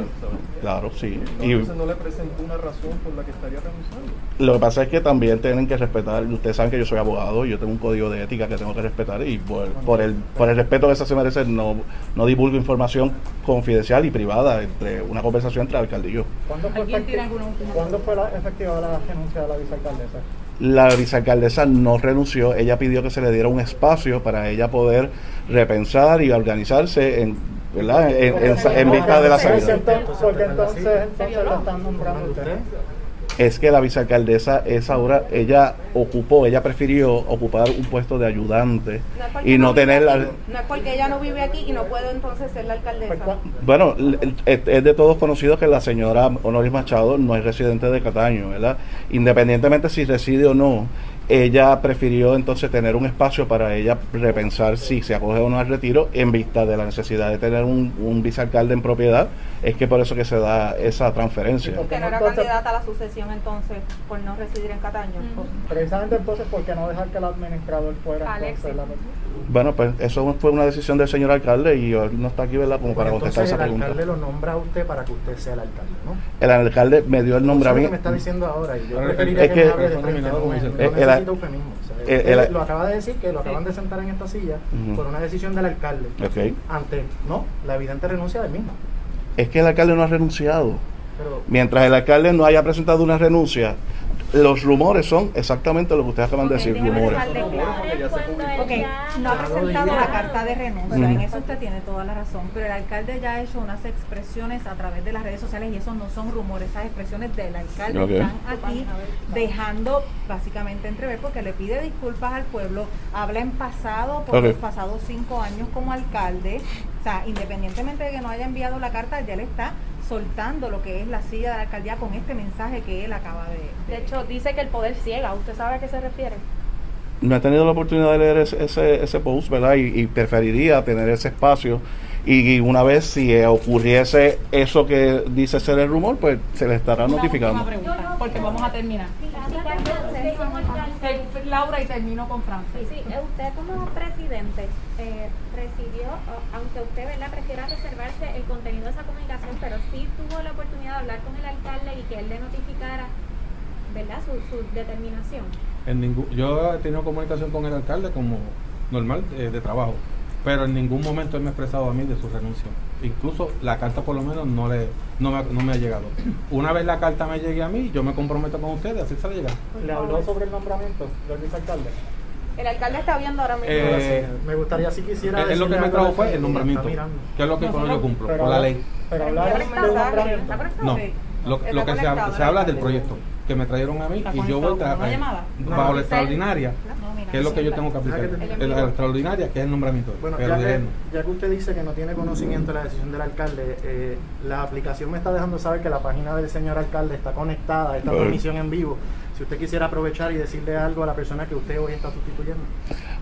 Claro, sí. Y Entonces no le presentó una razón por la que estaría renunciando. lo que pasa es que también tienen que respetar, ustedes saben que yo soy abogado y yo tengo un código de ética que tengo que respetar y por, por el, por el respeto que eso se merece no, no divulgo información confidencial y privada entre una conversación entre el alcalde y yo. ¿Cuándo fue, ¿Alguien tiene efecti- alguna última ¿Cuándo fue la efectiva la renuncia de la vicealcaldesa? La vicealcaldesa no renunció, ella pidió que se le diera un espacio para ella poder repensar y organizarse en, ¿verdad? en, en- en vista de la salida. porque entonces, entonces lo están nombrando ustedes. Es que la vicealcaldesa es ahora, ella ocupó, ella prefirió ocupar un puesto de ayudante No y no tener la... no es porque ella no vive aquí y no puede entonces ser la alcaldesa. Bueno, l- es es de todos conocido que la señora Honoris Machado no es residente de Cataño, ¿verdad? Independientemente si reside o no, ella prefirió entonces tener un espacio para ella repensar si se acoge o no al retiro en vista de la necesidad de tener un, un vicealcalde en propiedad. Es que por eso que se da esa transferencia. ¿Por qué no era candidata a la sucesión entonces por no residir en Cataño? Precisamente entonces, ¿por qué no dejar que el administrador fuera Alexis. entonces la persona? Bueno, pues eso fue una decisión del señor alcalde y él no está aquí, ¿verdad? Como para contestar Entonces esa el pregunta. alcalde lo nombra a usted para que usted sea el alcalde, ¿no? El alcalde me dio el es lo que me está diciendo ahora y yo Es que, que- me hable de frente, no, no el- necesito eufemismo. o sea, usted el- lo acaba de decir que lo acaban de sentar en esta silla por una decisión del alcalde Ok. ante, no, la evidente renuncia del mismo. Es que el alcalde no ha renunciado. Pero Mientras el alcalde no haya presentado una renuncia, los rumores son exactamente lo que ustedes acaban de decir, rumores. Ok, no ha presentado la carta de renuncia, en eso usted tiene toda la razón, pero el alcalde ya ha hecho unas expresiones a través de las redes sociales y eso no son rumores, esas expresiones del alcalde están aquí dejando básicamente entrever porque le pide disculpas al pueblo, habla en pasado por los pasados cinco años como alcalde, o sea, independientemente de que no haya enviado la carta, ya le está soltando lo que es la silla de la alcaldía con este mensaje que él acaba de... De hecho, dice que el poder ciega. ¿Usted sabe a qué se refiere? No he tenido la oportunidad de leer ese, ese, ese post, ¿verdad? Y, y preferiría tener ese espacio. Y, y una vez si ocurriese eso que dice ser el rumor, pues se le estará notificando. pregunta, porque vamos a terminar. Laura y termino con Francis. Sí, eh, usted como presidente eh, presidió, aunque usted ¿verdad? prefiera reservarse el contenido de esa comunicación, pero sí tuvo la oportunidad de hablar con el alcalde y que él le notificara ¿verdad? Su, su determinación. En ningún, yo he tenido comunicación con el alcalde como normal eh, de trabajo, pero en ningún momento él me ha expresado a mí de su renuncia. Incluso la carta por lo menos no le no me, no me ha llegado. Una vez la carta me llegue a mí, yo me comprometo con ustedes, así se la llega. ¿Le habló sobre el nombramiento del vicealcalde? El alcalde está viendo ahora mismo. Eh, me gustaría si quisiera Es, es lo que me trajo fue el nombramiento, que es lo que con Nosotros- yo cumplo, pero por la ley. Pero hablar del nombramiento. No, lo, que se, se habla del alcalde. proyecto que me trajeron a mí Está y yo voy a llamada. bajo la extraordinaria, que es lo que yo tengo que aplicar. la extraordinaria, que es el nombramiento. Bueno, ya de que, ya que usted dice que no tiene conocimiento de la decisión del alcalde, eh, la aplicación me está dejando saber que la página del señor alcalde está conectada esta transmisión en vivo. Si usted quisiera aprovechar y decirle algo a la persona que usted hoy está sustituyendo.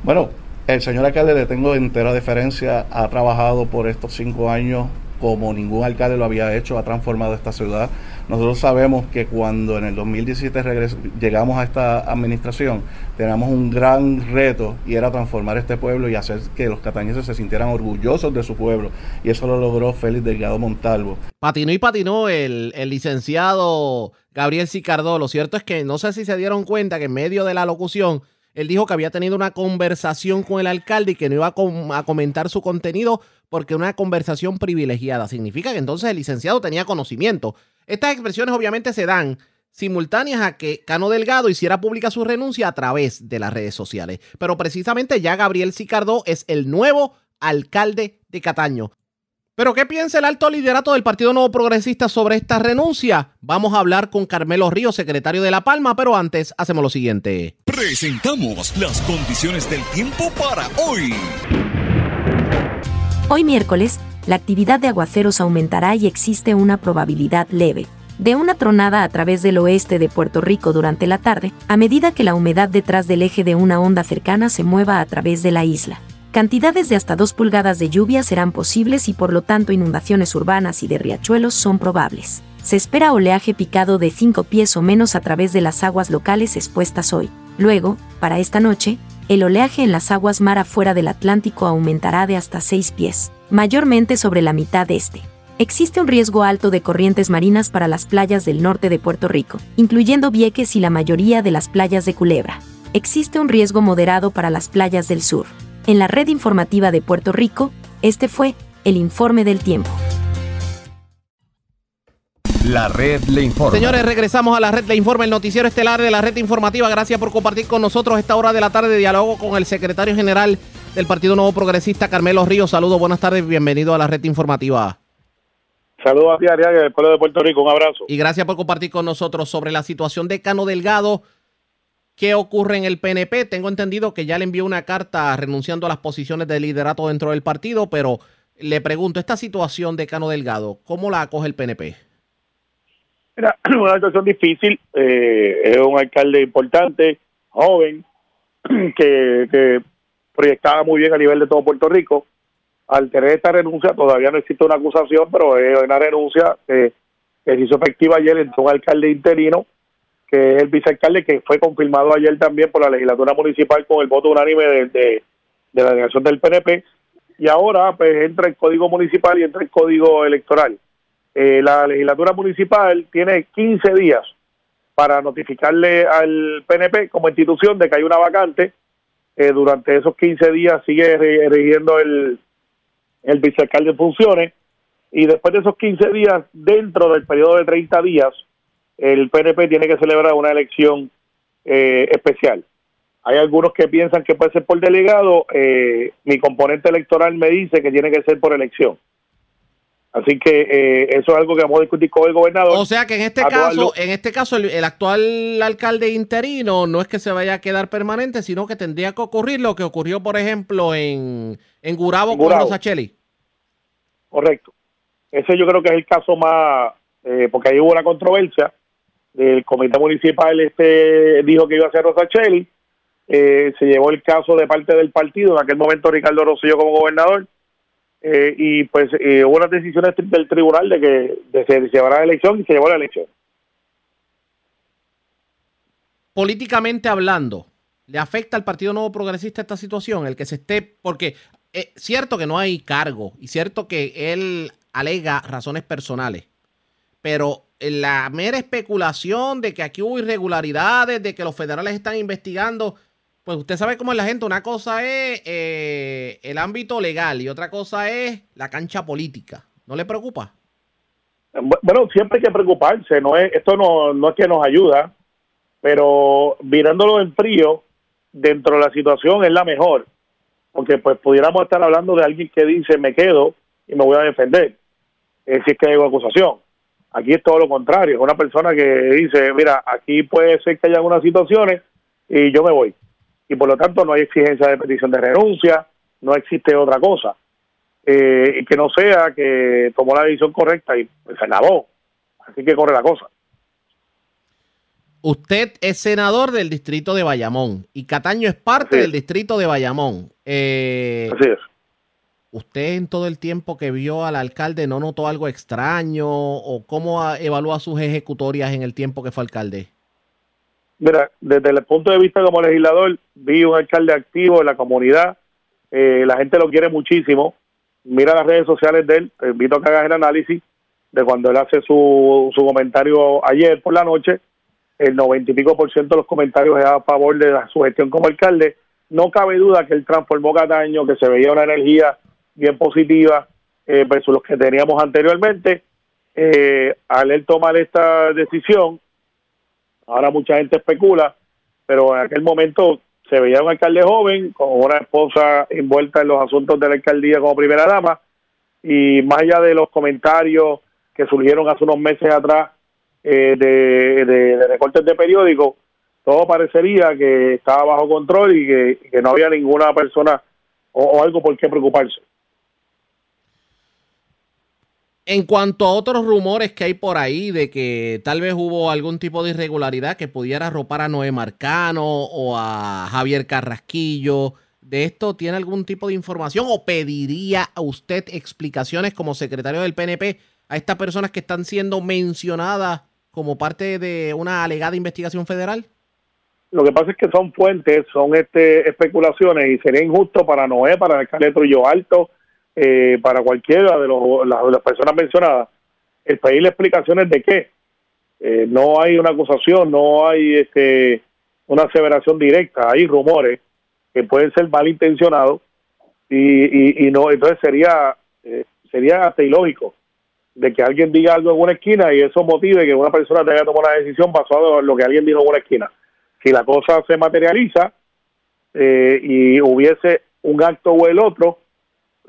Bueno, el señor alcalde le tengo entera deferencia, ha trabajado por estos cinco años como ningún alcalde lo había hecho, ha transformado esta ciudad. Nosotros sabemos que cuando en el 2017 regres- llegamos a esta administración, teníamos un gran reto y era transformar este pueblo y hacer que los catañeses se sintieran orgullosos de su pueblo. Y eso lo logró Félix Delgado Montalvo. Patinó y patinó el, licenciado Gabriel Sicardó. Lo cierto es que no sé si se dieron cuenta que en medio de la locución él dijo que había tenido una conversación con el alcalde y que no iba a comentar su contenido porque una conversación privilegiada. Significa que entonces el licenciado tenía conocimiento. Estas expresiones obviamente se dan simultáneas a que Cano Delgado hiciera pública su renuncia a través de las redes sociales. Pero precisamente ya Gabriel Sicardó es el nuevo alcalde de Cataño. Pero ¿qué piensa el alto liderato del Partido Nuevo Progresista sobre esta renuncia? Vamos a hablar con Carmelo Ríos, secretario de La Palma, pero antes hacemos lo siguiente. Presentamos las condiciones del tiempo para hoy. Hoy miércoles, la actividad de aguaceros aumentará y existe una probabilidad leve de una tronada a través del oeste de Puerto Rico durante la tarde, a medida que la humedad detrás del eje de una onda cercana se mueva a través de la isla. Cantidades de hasta 2 pulgadas de lluvia serán posibles y por lo tanto inundaciones urbanas y de riachuelos son probables. Se espera oleaje picado de 5 pies o menos a través de las aguas locales expuestas hoy. Luego, para esta noche, el oleaje en las aguas mar afuera del Atlántico aumentará de hasta 6 pies, mayormente sobre la mitad este. Existe un riesgo alto de corrientes marinas para las playas del norte de Puerto Rico, incluyendo Vieques y la mayoría de las playas de Culebra. Existe un riesgo moderado para las playas del sur. En la red informativa de Puerto Rico, este fue el informe del tiempo. La red le informa. Señores, regresamos a la red Le Informa, el noticiero estelar de la red informativa. Gracias por compartir con nosotros esta hora de la tarde de diálogo con el secretario general del Partido Nuevo Progresista, Carmelo Ríos. Saludos, buenas tardes, bienvenido a la red informativa. Saludos a ti, Ariaga, del pueblo de Puerto Rico. Un abrazo. Y gracias por compartir con nosotros sobre la situación de Cano Delgado. ¿Qué ocurre en el PNP? Tengo entendido que ya le envió una carta renunciando a las posiciones de liderato dentro del partido, pero le pregunto, esta situación de Cano Delgado, ¿cómo la acoge el PNP? Mira, una situación difícil. eh, es un alcalde importante, joven, que, proyectaba muy bien a nivel de todo Puerto Rico. Al tener esta renuncia, todavía no existe una acusación, pero es una renuncia que, que se hizo efectiva ayer entre un alcalde interino, que es el vicealcalde, que fue confirmado ayer también por la legislatura municipal con el voto unánime de, de, de la delegación del PNP. Y ahora, pues entra el código municipal y entra el código electoral. Eh, la legislatura municipal tiene 15 días para notificarle al PNP como institución de que hay una vacante. Eh, durante esos 15 días sigue rigiendo el, el vicealcalde en funciones y después de esos 15 días, dentro del periodo de 30 días, el PNP tiene que celebrar una elección eh, especial. Hay algunos que piensan que puede ser por delegado, eh, mi componente electoral me dice que tiene que ser por elección. Así que eh, eso es algo que vamos a discutir con el gobernador. O sea que en este A caso, en este caso, el, el actual alcalde interino no es que se vaya a quedar permanente, sino que tendría que ocurrir lo que ocurrió, por ejemplo, en, en Gurabo En con Gurabo. Rosacheli. Correcto. Ese yo creo que es el caso más, eh, porque ahí hubo una controversia. El comité municipal este dijo que iba a ser Rosacheli. Eh, se llevó el caso de parte del partido, en aquel momento Ricardo Rosselló como gobernador. Eh, y pues eh, hubo unas decisiones del tribunal de que se llevará la elección y se llevó la elección. Políticamente hablando, ¿le afecta al Partido Nuevo Progresista esta situación? El que se esté, porque es cierto que no hay cargo y cierto que él alega razones personales, pero la mera especulación de que aquí hubo irregularidades, de que los federales están investigando, pues usted sabe cómo es la gente. Una cosa es eh, el ámbito legal y otra cosa es la cancha política. ¿No le preocupa? Bu- Bueno, siempre hay que preocuparse, no es, esto no, no es que nos ayuda, pero mirándolo en frío, dentro de la situación es la mejor, porque pues pudiéramos estar hablando de alguien que dice me quedo y me voy a defender, es decir, que hay una acusación. Aquí es todo lo contrario, es una persona que dice, mira, aquí puede ser que haya algunas situaciones y yo me voy. Y por lo tanto no hay exigencia de petición de renuncia, no existe otra cosa. Eh, que no sea que tomó la decisión correcta y se acabó. Así que corre la cosa. Usted es senador del distrito de Bayamón y Cataño es parte del distrito de Bayamón. Eh, Así es. ¿Usted en todo el tiempo que vio al alcalde no notó algo extraño o cómo evalúa sus ejecutorias en el tiempo que fue alcalde? Mira, desde el punto de vista como legislador, vi un alcalde activo en la comunidad, eh, la gente lo quiere muchísimo. Mira las redes sociales de él, te invito a que hagas el análisis de cuando él hace su, su comentario ayer por la noche. El noventa y pico por ciento de los comentarios es a favor de la, su gestión como alcalde. No cabe duda que él transformó Cataño, que se veía una energía bien positiva eh, versus los que teníamos anteriormente. Eh, al él tomar esta decisión, Ahora mucha gente especula, pero en aquel momento se veía un alcalde joven con una esposa envuelta en los asuntos de la alcaldía como primera dama y más allá de los comentarios que surgieron hace unos meses atrás eh, de, recortes de periódicos, todo parecería que estaba bajo control y que, y que no había ninguna persona o, o algo por qué preocuparse. En cuanto a otros rumores que hay por ahí de que tal vez hubo algún tipo de irregularidad que pudiera arropar a Noé Marcano o a Javier Carrasquillo, ¿de esto tiene algún tipo de información o pediría a usted explicaciones como secretario del PNP a estas personas que están siendo mencionadas como parte de una alegada investigación federal? Lo que pasa es que son fuentes, son este especulaciones y sería injusto para Noé, para el alcalde de Trujillo Alto, eh, para cualquiera de, los, las, personas mencionadas, el pedirle explicaciones de qué. Eh, no hay una acusación, no hay este una aseveración directa, hay rumores que pueden ser malintencionados y, y, y no, entonces sería eh, sería hasta ilógico de que alguien diga algo en una esquina y eso motive que una persona tenga que tomar una decisión basada en lo que alguien dijo en una esquina. Si la cosa se materializa eh, y hubiese un acto o el otro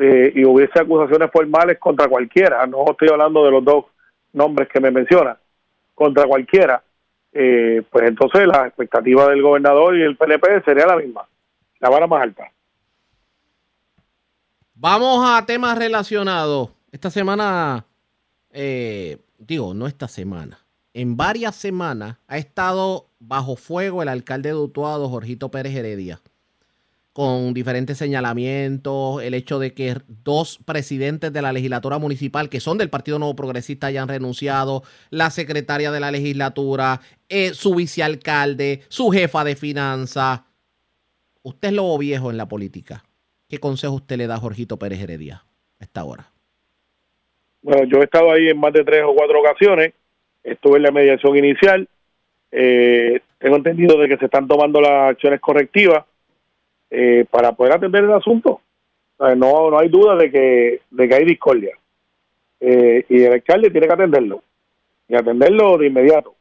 eh, y hubiese acusaciones formales contra cualquiera, no estoy hablando de los dos nombres que me menciona, contra cualquiera, eh, pues entonces la expectativa del gobernador y el PNP sería la misma, la vara más alta. Vamos a temas relacionados. Esta semana, eh, digo, no esta semana. en varias semanas ha estado bajo fuego el alcalde de Utuado, Jorgito Pérez Heredia, con diferentes señalamientos, el hecho de que dos presidentes de la legislatura municipal, que son del Partido Nuevo Progresista, hayan renunciado, la secretaria de la legislatura, eh, su vicealcalde, su jefa de finanzas. Usted es lobo viejo en la política. ¿Qué consejo usted le da a Jorgito Pérez Heredia a esta hora? Bueno, yo he estado ahí en más de tres o cuatro ocasiones, estuve en la mediación inicial, eh, tengo entendido de que se están tomando las acciones correctivas eh, para poder atender el asunto. No, no hay duda de que, de que hay discordia. Eh, y el alcalde tiene que atenderlo, y atenderlo de inmediato.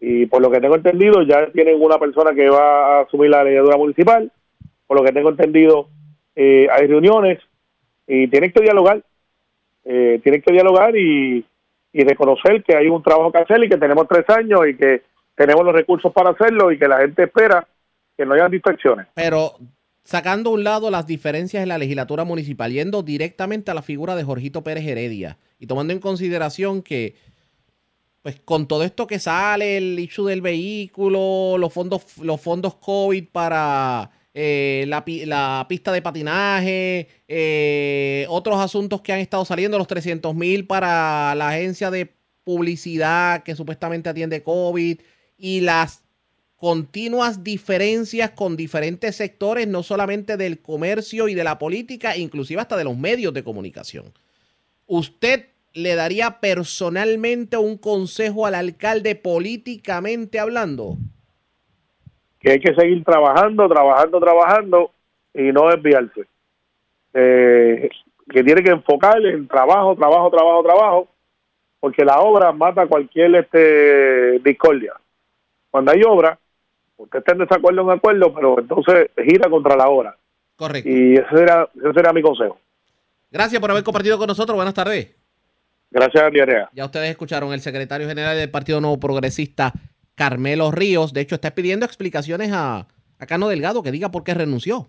Y por lo que tengo entendido, ya tienen una persona que va a asumir la legislatura municipal. Por lo que tengo entendido, eh, hay reuniones y tienen que dialogar. Eh, tienen que dialogar y, y reconocer que hay un trabajo que hacer y que tenemos tres años y que tenemos los recursos para hacerlo y que la gente espera que no haya distracciones. Pero sacando a un lado las diferencias en la legislatura municipal, yendo directamente a la figura de Jorgito Pérez Heredia y tomando en consideración que, pues con todo esto que sale, el issue del vehículo, los fondos, los fondos COVID para eh, la, la pista de patinaje, eh, otros asuntos que han estado saliendo, los 300 mil para la agencia de publicidad que supuestamente atiende COVID y las continuas diferencias con diferentes sectores, no solamente del comercio y de la política, inclusive hasta de los medios de comunicación. ¿Usted le daría personalmente un consejo al alcalde políticamente hablando? que hay que seguir trabajando, trabajando, trabajando y no desviarse. Eh, que tiene que enfocar en trabajo, trabajo, trabajo, trabajo, porque la obra mata cualquier este discordia. Cuando hay obra, usted está en desacuerdo en acuerdo, pero entonces gira contra la obra. Correcto. Y ese era, ese era mi consejo. Gracias por haber compartido con nosotros. Buenas tardes. Gracias, Diarea. Ya ustedes escucharon el secretario general del Partido Nuevo Progresista, Carmelo Ríos. De hecho, está pidiendo explicaciones a, a Cano Delgado que diga por qué renunció.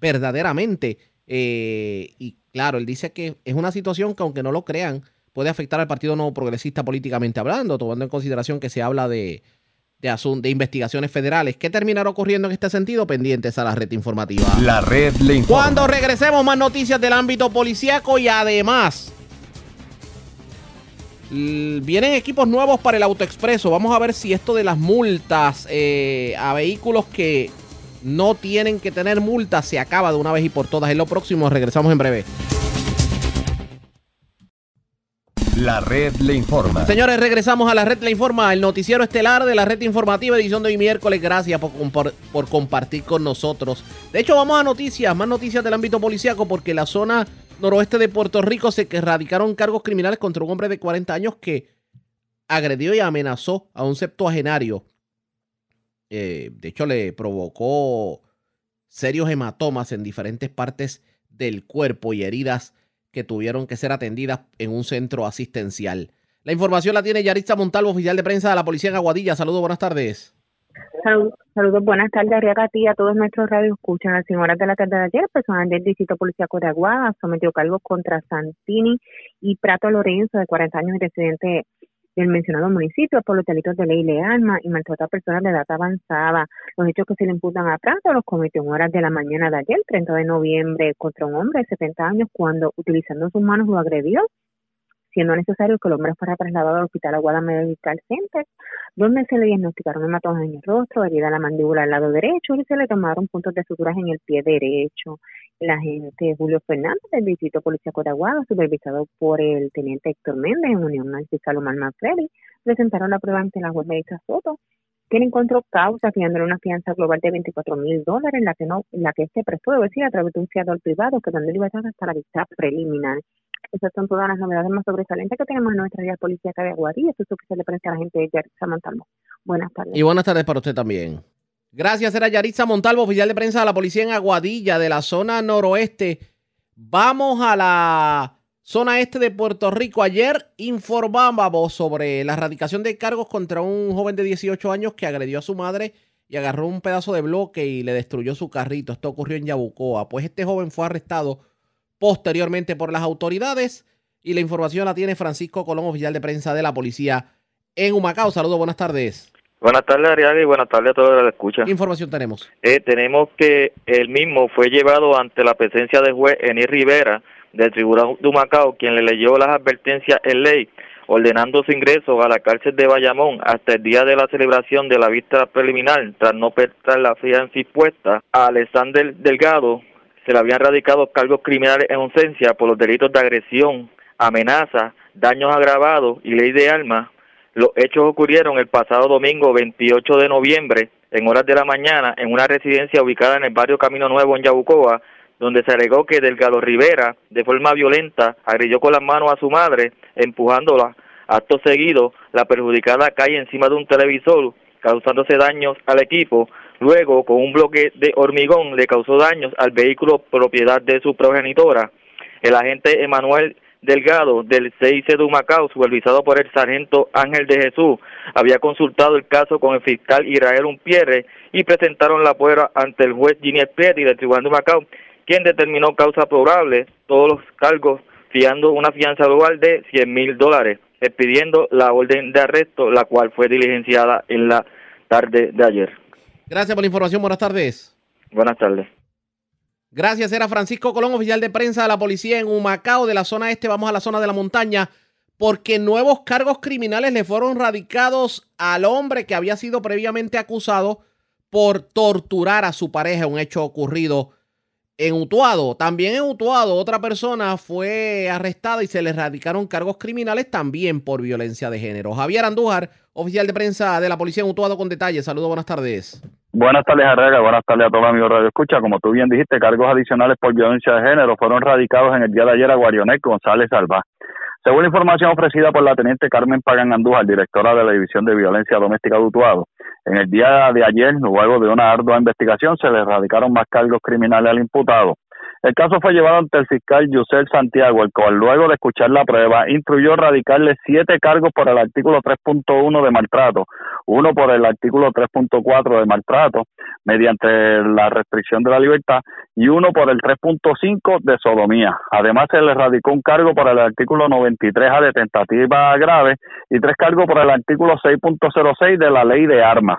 Verdaderamente. Eh, y claro, él dice que es una situación que, aunque no lo crean, puede afectar al Partido Nuevo Progresista políticamente hablando, tomando en consideración que se habla de, de, asun- de investigaciones federales. ¿Qué terminará ocurriendo en este sentido? Pendientes a la red informativa. La red le informa. Cuando regresemos, más noticias del ámbito policíaco y además vienen equipos nuevos para el autoexpreso. Vamos a ver si esto de las multas eh, a vehículos que no tienen que tener multas se acaba de una vez y por todas. En lo próximo, regresamos en breve. La red le informa. Señores, regresamos a la red La Informa, el noticiero estelar de la red informativa, edición de hoy miércoles. Gracias por, compar- por compartir con nosotros. De hecho, vamos a noticias, más noticias del ámbito policiaco, porque la zona noroeste de Puerto Rico se que radicaron cargos criminales contra un hombre de 40 años que agredió y amenazó a un septuagenario. Eh, de hecho, le provocó serios hematomas en diferentes partes del cuerpo y heridas que tuvieron que ser atendidas en un centro asistencial. La información la tiene Yaritza Montalvo, oficial de prensa de la policía en Aguadilla. Saludos, buenas tardes. Salud- Saludos, buenas tardes, Arriaga, a ti a todos nuestros radios escuchan. A las horas de la tarde de ayer, personal del Distrito Policiaco de Aguada sometió cargos contra Santini y Prato Lorenzo, de 40 años y residente del mencionado municipio, por los delitos de ley de armas y maltrato a personas de edad avanzada. Los hechos que se le imputan a Prato los cometió en horas de la mañana de ayer, 30 de noviembre, contra un hombre de 70 años cuando, utilizando sus manos, lo agredió siendo necesario que el hombre fuera trasladado al Hospital Aguada Medical Center, donde se le diagnosticaron hematomas en el rostro, herida en la mandíbula al lado derecho y se le tomaron puntos de suturas en el pie derecho. El agente Julio Fernández del Distrito Policiaco de Aguada, supervisado por el teniente Héctor Méndez en unión al fiscal Omar Manfredi, presentaron la prueba ante la juez Melissa Soto, quien encontró causa fijándole una fianza global de 24 mil dólares, en la que no, la que se prestó, debe decir, a través de un fiador privado, quedando libertad hasta la vista preliminar. Esas son todas las novedades más sobresalientes que tenemos en nuestra área policíaca de Aguadilla. Eso es lo que se le presenta a la gente de Montalvo. Buenas tardes. Y buenas tardes para usted también. Gracias, era Yaritza Montalvo, oficial de prensa de la policía en Aguadilla, de la zona noroeste. Vamos a la zona este de Puerto Rico. Ayer informábamos sobre la erradicación de cargos contra un joven de 18 años que agredió a su madre y agarró un pedazo de bloque y le destruyó su carrito. Esto ocurrió en Yabucoa. Pues este joven fue arrestado posteriormente por las autoridades y la información la tiene Francisco Colón, oficial de prensa de la policía en Humacao. Saludos, buenas tardes. Buenas tardes, Ariaga, y buenas tardes a todos los que la escuchan. ¿Qué información tenemos? Eh, tenemos que el mismo fue llevado ante la presencia del juez Eni Rivera del Tribunal de Humacao, quien le leyó las advertencias en ley, ordenando su ingreso a la cárcel de Bayamón hasta el día de la celebración de la vista preliminar, tras no prestar la fianza impuesta a Alexander Delgado. Se le habían radicado cargos criminales en ausencia por los delitos de agresión, amenaza, daños agravados y ley de armas. Los hechos ocurrieron el pasado domingo 28 de noviembre, en horas de la mañana, en una residencia ubicada en el barrio Camino Nuevo en Yabucoa, donde se alegó que Delgado Rivera, de forma violenta, agredió con las manos a su madre, empujándola. Acto seguido, la perjudicada cae encima de un televisor, causándose daños al equipo. Luego, con un bloque de hormigón, le causó daños al vehículo propiedad de su progenitora. El agente Emanuel Delgado del CIC de Humacao, supervisado por el sargento Ángel de Jesús, había consultado el caso con el fiscal Israel Umpierre y presentaron la prueba ante el juez Ginier Petty del Tribunal de Humacao, quien determinó causa probable todos los cargos fiando una fianza global de 100 mil dólares, expidiendo la orden de arresto, la cual fue diligenciada en la tarde de ayer. Gracias por la información. Buenas tardes. Buenas tardes. Gracias, era Francisco Colón, oficial de prensa de la policía en Humacao, de la zona este. Vamos a la zona de la montaña, porque nuevos cargos criminales le fueron radicados al hombre que había sido previamente acusado por torturar a su pareja, un hecho ocurrido en Utuado. También en Utuado, otra persona fue arrestada y se le radicaron cargos criminales también por violencia de género. Javier Andújar, oficial de prensa de la policía en Utuado, con detalles. Saludos, buenas tardes. Buenas tardes, Arrega. Buenas tardes a todos amigos Radio Escucha. Como tú bien dijiste, cargos adicionales por violencia de género fueron radicados en el día de ayer a Guarionet González Alba. Según información ofrecida por la teniente Carmen Pagan Andújar, directora de la División de Violencia Doméstica de Utuado, en el día de ayer, luego de una ardua investigación, se le radicaron más cargos criminales al imputado. El caso fue llevado ante el fiscal Yusel Santiago, el cual luego de escuchar la prueba instruyó radicarle siete cargos por el artículo 3.1 de maltrato, uno por el artículo 3.4 de maltrato mediante la restricción de la libertad y uno por el 3.5 de sodomía. Además se le radicó un cargo por el artículo 93A de tentativa grave y tres cargos por el artículo 6.06 de la ley de armas.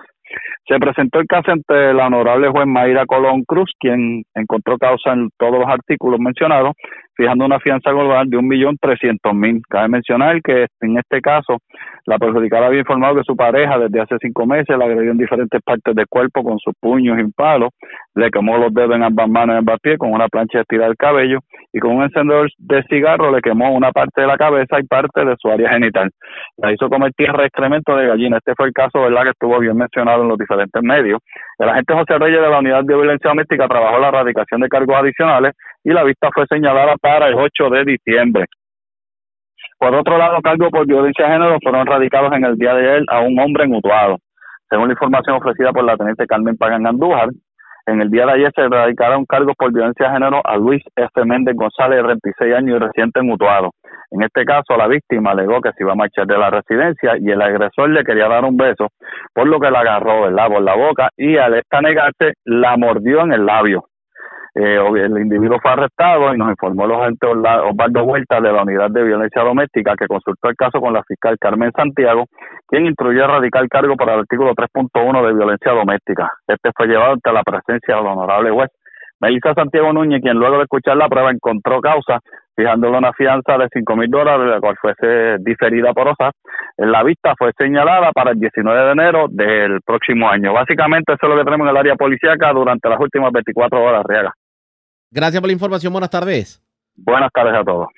Se presentó el caso ante la honorable juez Mayra Colón Cruz, quien encontró causa en todos los artículos mencionados, fijando una fianza global de un millón trescientos mil. Cabe mencionar que en este caso la perjudicada había informado que su pareja desde hace cinco meses la agredió en diferentes partes del cuerpo con sus puños y palos, le quemó los dedos en ambas manos y ambas pies con una plancha de estirar el cabello y con un encendedor de cigarro le quemó una parte de la cabeza y parte de su área genital. La hizo comer tierra y excremento de gallina. Este fue el caso, ¿verdad?, que estuvo bien mencionado en los diferentes medios. El agente José Reyes de la Unidad de Violencia Doméstica trabajó la erradicación de cargos adicionales y la vista fue señalada para el 8 de diciembre. Por otro lado, cargos por violencia de género fueron radicados en el día de ayer a un hombre en. Según la información ofrecida por la teniente Carmen Pagan Andújar, en el día de ayer se radicaron cargos por violencia de género a Luis F. Méndez González, de 36 años y reciente en. En este caso, la víctima alegó que se iba a marchar de la residencia y el agresor le quería dar un beso, por lo que la agarró ¿verdad? por la boca y al esta negarse, la mordió en el labio. Eh, el individuo fue arrestado y nos informó el agente Osvaldo Huerta de la Unidad de Violencia Doméstica que consultó el caso con la fiscal Carmen Santiago, quien instruyó a radicar cargo por el artículo 3.1 de violencia doméstica. Este fue llevado ante la presencia del honorable juez Melissa Santiago Núñez, quien luego de escuchar la prueba encontró causa, fijándole una fianza de cinco mil dólares, la cual fuese diferida por OSA. La vista fue señalada para el 19 de enero del próximo año. Básicamente eso es lo que tenemos en el área policíaca durante las últimas 24 horas, Riaga. Gracias por la información. Buenas tardes. Buenas tardes a todos.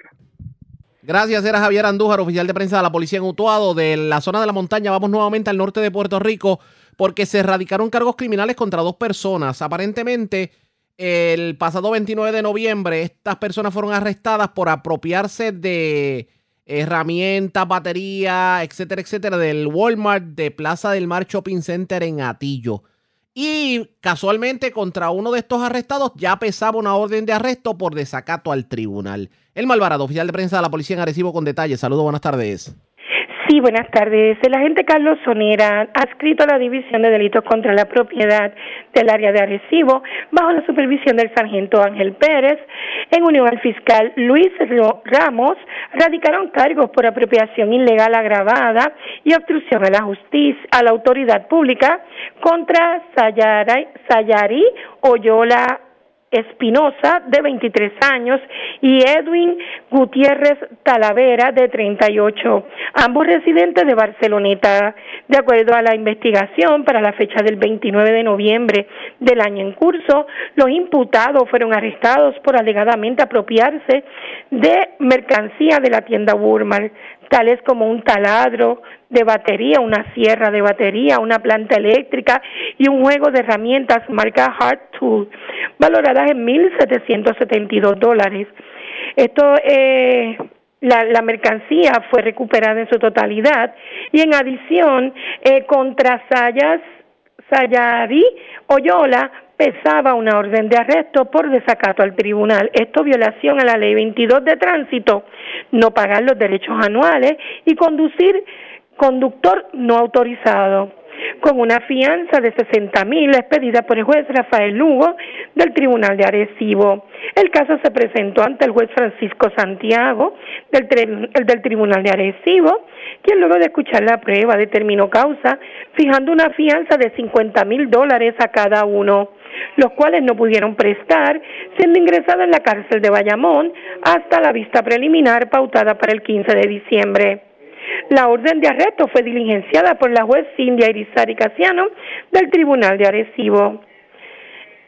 Gracias, era Javier Andújar, oficial de prensa de la policía en Utuado, de la zona de la montaña. Vamos nuevamente al norte de Puerto Rico porque se erradicaron cargos criminales contra dos personas. Aparentemente, el pasado 29 de noviembre, estas personas fueron arrestadas por apropiarse de herramientas, baterías, etcétera, etcétera, del Walmart de Plaza del Mar Shopping Center en Atillo. Y casualmente contra uno de estos arrestados ya pesaba una orden de arresto por desacato al tribunal. El Malvarado, oficial de prensa de la policía en Arecibo con detalles. Saludos, buenas tardes. Sí, buenas tardes. El agente Carlos Sonera, adscrito a la División de Delitos contra la Propiedad del área de Arecibo, bajo la supervisión del sargento Ángel Pérez, en unión al fiscal Luis Ramos, radicaron cargos por apropiación ilegal agravada y obstrucción a la justicia, a la autoridad pública contra Sayari, Oyola Espinosa, de 23 años, y Edwin Gutiérrez Talavera, de 38, ambos residentes de Barceloneta. De acuerdo a la investigación, para la fecha del 29 de noviembre del año en curso, los imputados fueron arrestados por alegadamente apropiarse de mercancía de la tienda Walmart, tales como un taladro de batería, una sierra de batería, una planta eléctrica y un juego de herramientas marca Hard Tool, valoradas en 1.772 dólares. Esto, eh, la, la, mercancía fue recuperada en su totalidad y en adición, eh, contra Sayas, Sayari Oyola pesaba una orden de arresto por desacato al tribunal. Esto violación a la ley 22 de tránsito, no pagar los derechos anuales y conducir conductor no autorizado con una fianza de 60 mil expedida por el juez Rafael Lugo del Tribunal de Arecibo. El caso se presentó ante el juez Francisco Santiago del, el Tribunal de Arecibo, quien luego de escuchar la prueba determinó causa, fijando una fianza de 50 mil dólares a cada uno los cuales no pudieron prestar, siendo ingresado en la cárcel de Bayamón hasta la vista preliminar pautada para el 15 de diciembre. La orden de arresto fue diligenciada por la juez Cindia Irizarry Casiano del Tribunal de Arecibo.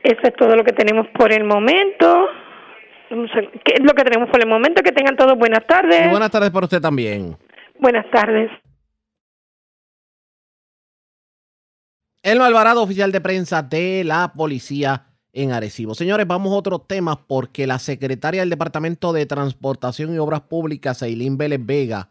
Eso es todo lo que tenemos por el momento. ¿Qué es lo que tenemos por el momento? Que tengan todos buenas tardes. buenas tardes para usted también. Buenas tardes. Elmo Alvarado, oficial de prensa de la policía en Arecibo. Señores, vamos a otro tema porque la secretaria del Departamento de Transportación y Obras Públicas, Eileen Vélez Vega,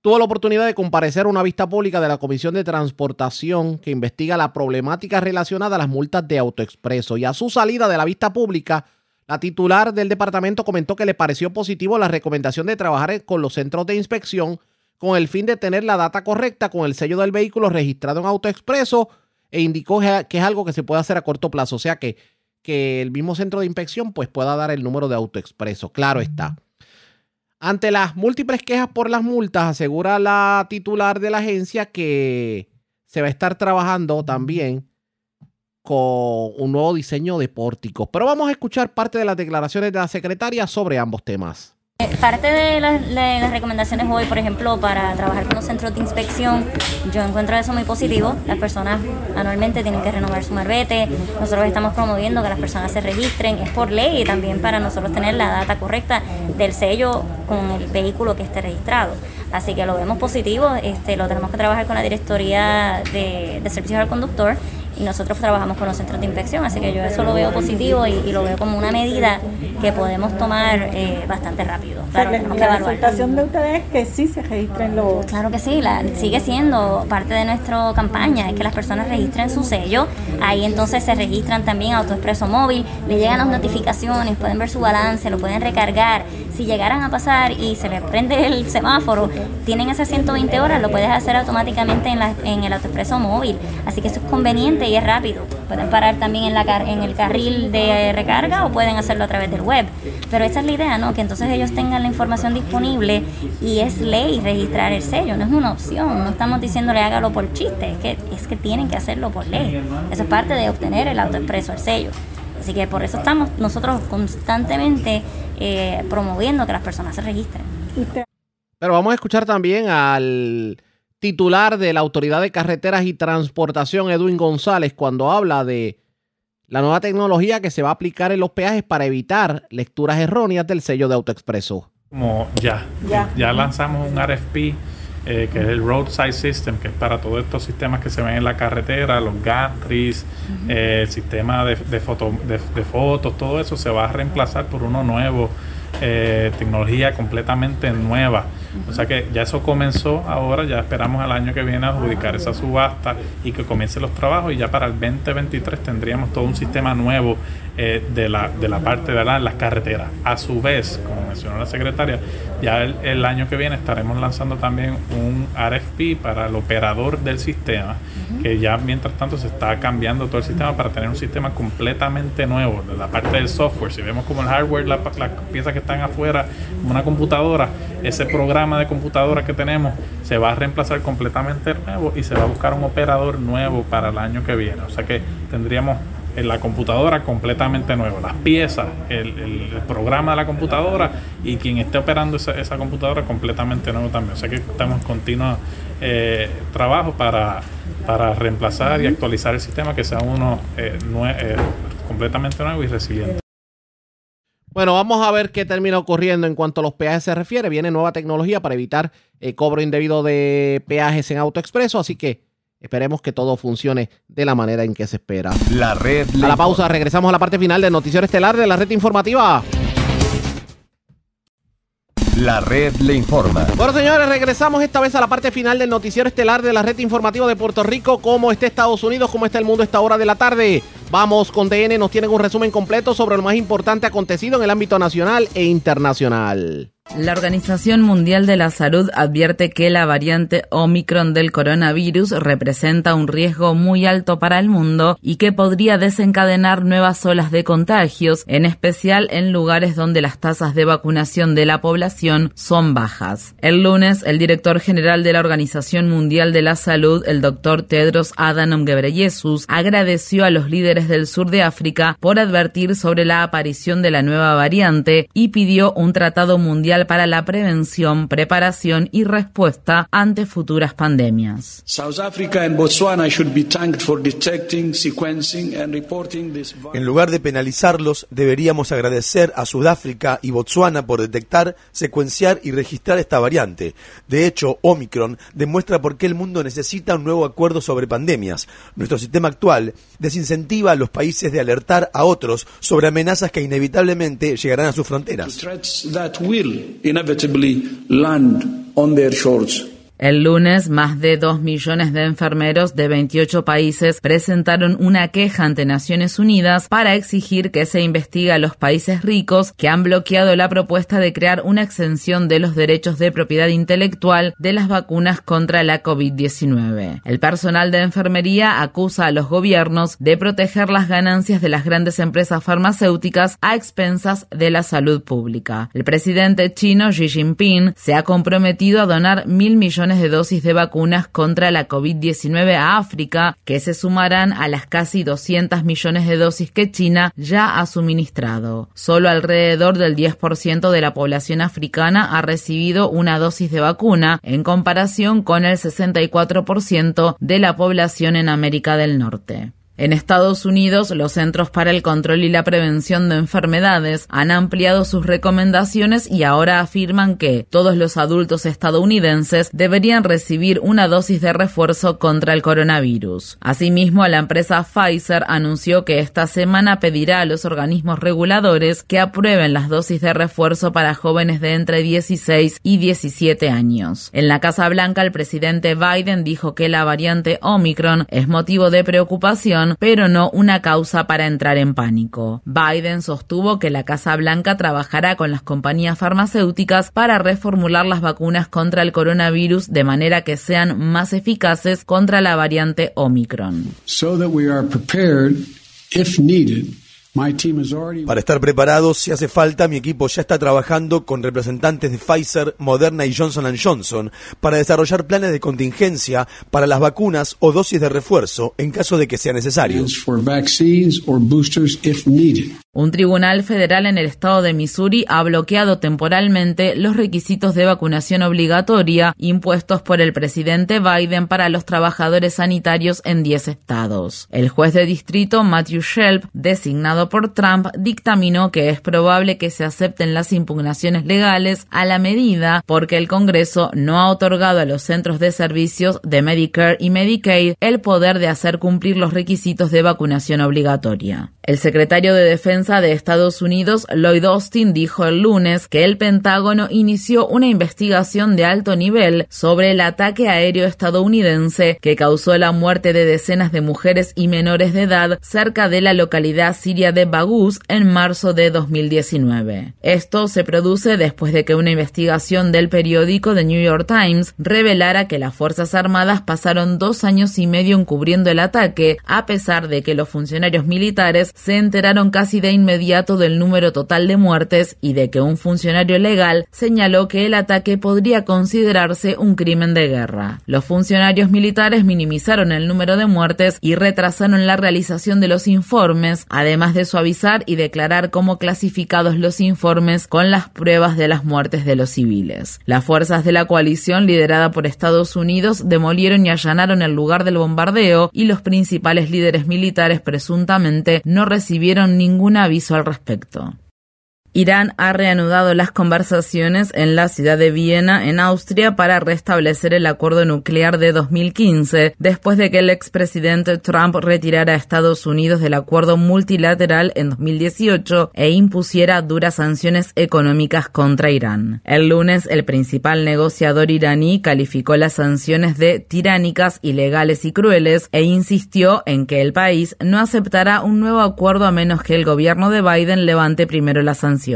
tuvo la oportunidad de comparecer a una vista pública de la Comisión de Transportación que investiga la problemática relacionada a las multas de autoexpreso. Y a su salida de la vista pública, la titular del departamento comentó que le pareció positivo la recomendación de trabajar con los centros de inspección con el fin de tener la data correcta con el sello del vehículo registrado en AutoExpreso e indicó que es algo que se puede hacer a corto plazo, o sea que, que el mismo centro de inspección pues pueda dar el número de AutoExpreso, claro está. Ante las múltiples quejas por las multas, asegura la titular de la agencia que se va a estar trabajando también con un nuevo diseño de pórticos. Pero vamos a escuchar parte de las declaraciones de la secretaria sobre ambos temas. Parte de las, recomendaciones hoy, por ejemplo, para trabajar con los centros de inspección, yo encuentro eso muy positivo. Las personas anualmente tienen que renovar su marbete. Nosotros estamos promoviendo que las personas se registren. Es por ley y también para nosotros tener la data correcta del sello con el vehículo que esté registrado. Así que lo vemos positivo. Este, lo tenemos que trabajar con la Directoría de Servicios al Conductor y nosotros trabajamos con los centros de inspección, así que yo eso lo veo positivo y, lo veo como una medida que podemos tomar eh, bastante rápido. Claro, la resultación de ustedes es que sí se registren los... Claro que sí, la, sigue siendo parte de nuestra campaña, es que las personas registren su sello, ahí entonces se registran también AutoExpreso Móvil, le llegan las notificaciones, pueden ver su balance, lo pueden recargar, si llegaran a pasar y se les prende el semáforo, tienen esas 120 horas, lo puedes hacer automáticamente en, la, en el AutoExpreso Móvil, así que eso es conveniente y es rápido. Pueden parar también en, la en el carril de recarga o pueden hacerlo a través del web. Pero esa es la idea, ¿no? Que entonces ellos tengan la información disponible y es ley registrar el sello, no es una opción. No estamos diciéndole hágalo por chiste, es que, es que tienen que hacerlo por ley. Eso es parte de obtener el autoexpreso, el sello. Así que por eso estamos nosotros constantemente eh, promoviendo que las personas se registren. Pero vamos a escuchar también al titular de la Autoridad de Carreteras y Transportación, Edwin González, cuando habla de la nueva tecnología que se va a aplicar en los peajes para evitar lecturas erróneas del sello de AutoExpreso. Como ya, ya, lanzamos un RFP eh, que es el Roadside System, que es para todos estos sistemas que se ven en la carretera, los gantries, eh, el sistema de, de, de, fotos, todo eso se va a reemplazar por uno nuevo, eh, tecnología completamente nueva O sea que ya eso comenzó ahora, ya esperamos al año que viene adjudicar esa subasta y que comiencen los trabajos y ya para el 2023 tendríamos todo un sistema nuevo eh, de, la, de la parte de las carreteras. A su vez, como mencionó la secretaria, ya el, año que viene estaremos lanzando también un RFP para el operador del sistema, que ya mientras tanto se está cambiando todo el sistema para tener un sistema completamente nuevo, de la parte del software. Si vemos como el hardware, las piezas que están afuera, como una computadora, ese programa de computadora que tenemos se va a reemplazar completamente nuevo y se va a buscar un operador nuevo para el año que viene. O sea que tendríamos en la computadora completamente nuevo, las piezas, el, programa de la computadora y quien esté operando esa, computadora completamente nuevo también. O sea que estamos en continuo eh, trabajo para, para reemplazar y actualizar el sistema que sea uno eh, eh, completamente nuevo y resiliente. Bueno, vamos a ver qué termina ocurriendo en cuanto a los peajes se refiere. Viene nueva tecnología para evitar el cobro indebido de peajes en AutoExpreso, así que Esperemos que todo funcione de la manera en que se espera. La red. A la pausa, regresamos a la parte final del noticiero estelar de la red informativa. La red le informa. Bueno, señores, regresamos esta vez a la parte final del noticiero estelar de la red informativa de Puerto Rico. ¿Cómo está Estados Unidos? ¿Cómo está el mundo a esta hora de la tarde? Vamos con DN, nos tienen un resumen completo sobre lo más importante acontecido en el ámbito nacional e internacional. La Organización Mundial de la Salud advierte que la variante Omicron del coronavirus representa un riesgo muy alto para el mundo y que podría desencadenar nuevas olas de contagios, en especial en lugares donde las tasas de vacunación de la población son bajas. El lunes, el director general de la Organización Mundial de la Salud, el doctor Tedros Adhanom Ghebreyesus, agradeció a los líderes del sur de África por advertir sobre la aparición de la nueva variante y pidió un tratado mundial para la prevención, preparación y respuesta ante futuras pandemias. En lugar de penalizarlos, deberíamos agradecer a Sudáfrica y Botswana por detectar, secuenciar y registrar esta variante. De hecho, Omicron demuestra por qué el mundo necesita un nuevo acuerdo sobre pandemias. Nuestro sistema actual desincentiva a los países de alertar a otros sobre amenazas que inevitablemente llegarán a sus fronteras. El lunes, más de dos millones de enfermeros de 28 países presentaron una queja ante Naciones Unidas para exigir que se investigue a los países ricos que han bloqueado la propuesta de crear una exención de los derechos de propiedad intelectual de las vacunas contra la COVID-19. El personal de enfermería acusa a los gobiernos de proteger las ganancias de las grandes empresas farmacéuticas a expensas de la salud pública. El presidente chino Xi Jinping se ha comprometido a donar mil millones de dosis de vacunas contra la COVID-19 a África, que se sumarán a las casi 200 millones de dosis que China ya ha suministrado. Solo alrededor del 10% de la población africana ha recibido una dosis de vacuna, en comparación con el 64% de la población en América del Norte. En Estados Unidos, los Centros para el Control y la Prevención de Enfermedades han ampliado sus recomendaciones y ahora afirman que todos los adultos estadounidenses deberían recibir una dosis de refuerzo contra el coronavirus. Asimismo, la empresa Pfizer anunció que esta semana pedirá a los organismos reguladores que aprueben las dosis de refuerzo para jóvenes de entre 16 y 17 años. En la Casa Blanca, el presidente Biden dijo que la variante Omicron es motivo de preocupación pero no una causa para entrar en pánico. Biden sostuvo que la Casa Blanca trabajará con las compañías farmacéuticas para reformular las vacunas contra el coronavirus de manera que sean más eficaces contra la variante Omicron. Para estar preparados, si hace falta, mi equipo ya está trabajando con representantes de Pfizer, Moderna y Johnson Johnson para desarrollar planes de contingencia para las vacunas o dosis de refuerzo en caso de que sea necesario. Un tribunal federal en el estado de Missouri ha bloqueado temporalmente los requisitos de vacunación obligatoria impuestos por el presidente Biden para los trabajadores sanitarios en 10 estados. El juez de distrito Matthew Shelp, designado por Trump dictaminó que es probable que se acepten las impugnaciones legales a la medida porque el Congreso no ha otorgado a los centros de servicios de Medicare y Medicaid el poder de hacer cumplir los requisitos de vacunación obligatoria. El secretario de Defensa de Estados Unidos, Lloyd Austin, dijo el lunes que el Pentágono inició una investigación de alto nivel sobre el ataque aéreo estadounidense que causó la muerte de decenas de mujeres y menores de edad cerca de la localidad siria de Baghouz en marzo de 2019. Esto se produce después de que una investigación del periódico The New York Times revelara que las Fuerzas Armadas pasaron dos años y medio encubriendo el ataque, a pesar de que los funcionarios militares se enteraron casi de inmediato del número total de muertes y de que un funcionario legal señaló que el ataque podría considerarse un crimen de guerra. Los funcionarios militares minimizaron el número de muertes y retrasaron la realización de los informes, además de suavizar y declarar como clasificados los informes con las pruebas de las muertes de los civiles. Las fuerzas de la coalición liderada por Estados Unidos demolieron y allanaron el lugar del bombardeo y los principales líderes militares presuntamente no recibieron ningún aviso al respecto. Irán ha reanudado las conversaciones en la ciudad de Viena, en Austria, para restablecer el acuerdo nuclear de 2015, después de que el expresidente Trump retirara a Estados Unidos del acuerdo multilateral en 2018 e impusiera duras sanciones económicas contra Irán. El lunes, el principal negociador iraní calificó las sanciones de tiránicas, ilegales y crueles e insistió en que el país no aceptará un nuevo acuerdo a menos que el gobierno de Biden levante primero las sanciones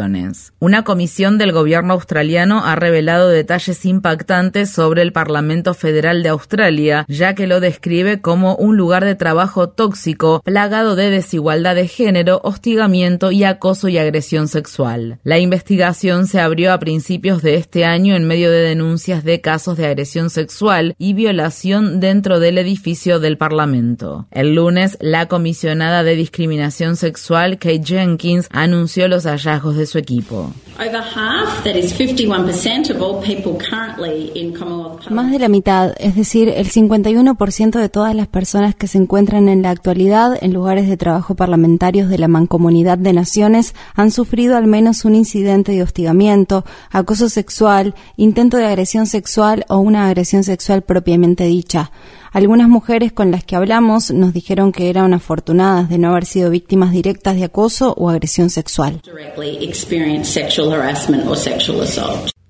una comisión del gobierno australiano ha revelado detalles impactantes sobre el Parlamento Federal de Australia, ya que lo describe como un lugar de trabajo tóxico, plagado de desigualdad de género, hostigamiento y acoso y agresión sexual. La investigación se abrió a principios de este año en medio de denuncias de casos de agresión sexual y violación dentro del edificio del Parlamento. El lunes, la comisionada de discriminación sexual, Kate Jenkins, anunció los hallazgos de su equipo. Más de la mitad, es decir, el 51% de todas las personas que se encuentran en la actualidad en lugares de trabajo parlamentarios de la Mancomunidad de Naciones han sufrido al menos un incidente de hostigamiento, acoso sexual, intento de agresión sexual o una agresión sexual propiamente dicha. Algunas mujeres con las que hablamos nos dijeron que eran afortunadas de no haber sido víctimas directas de acoso o agresión sexual.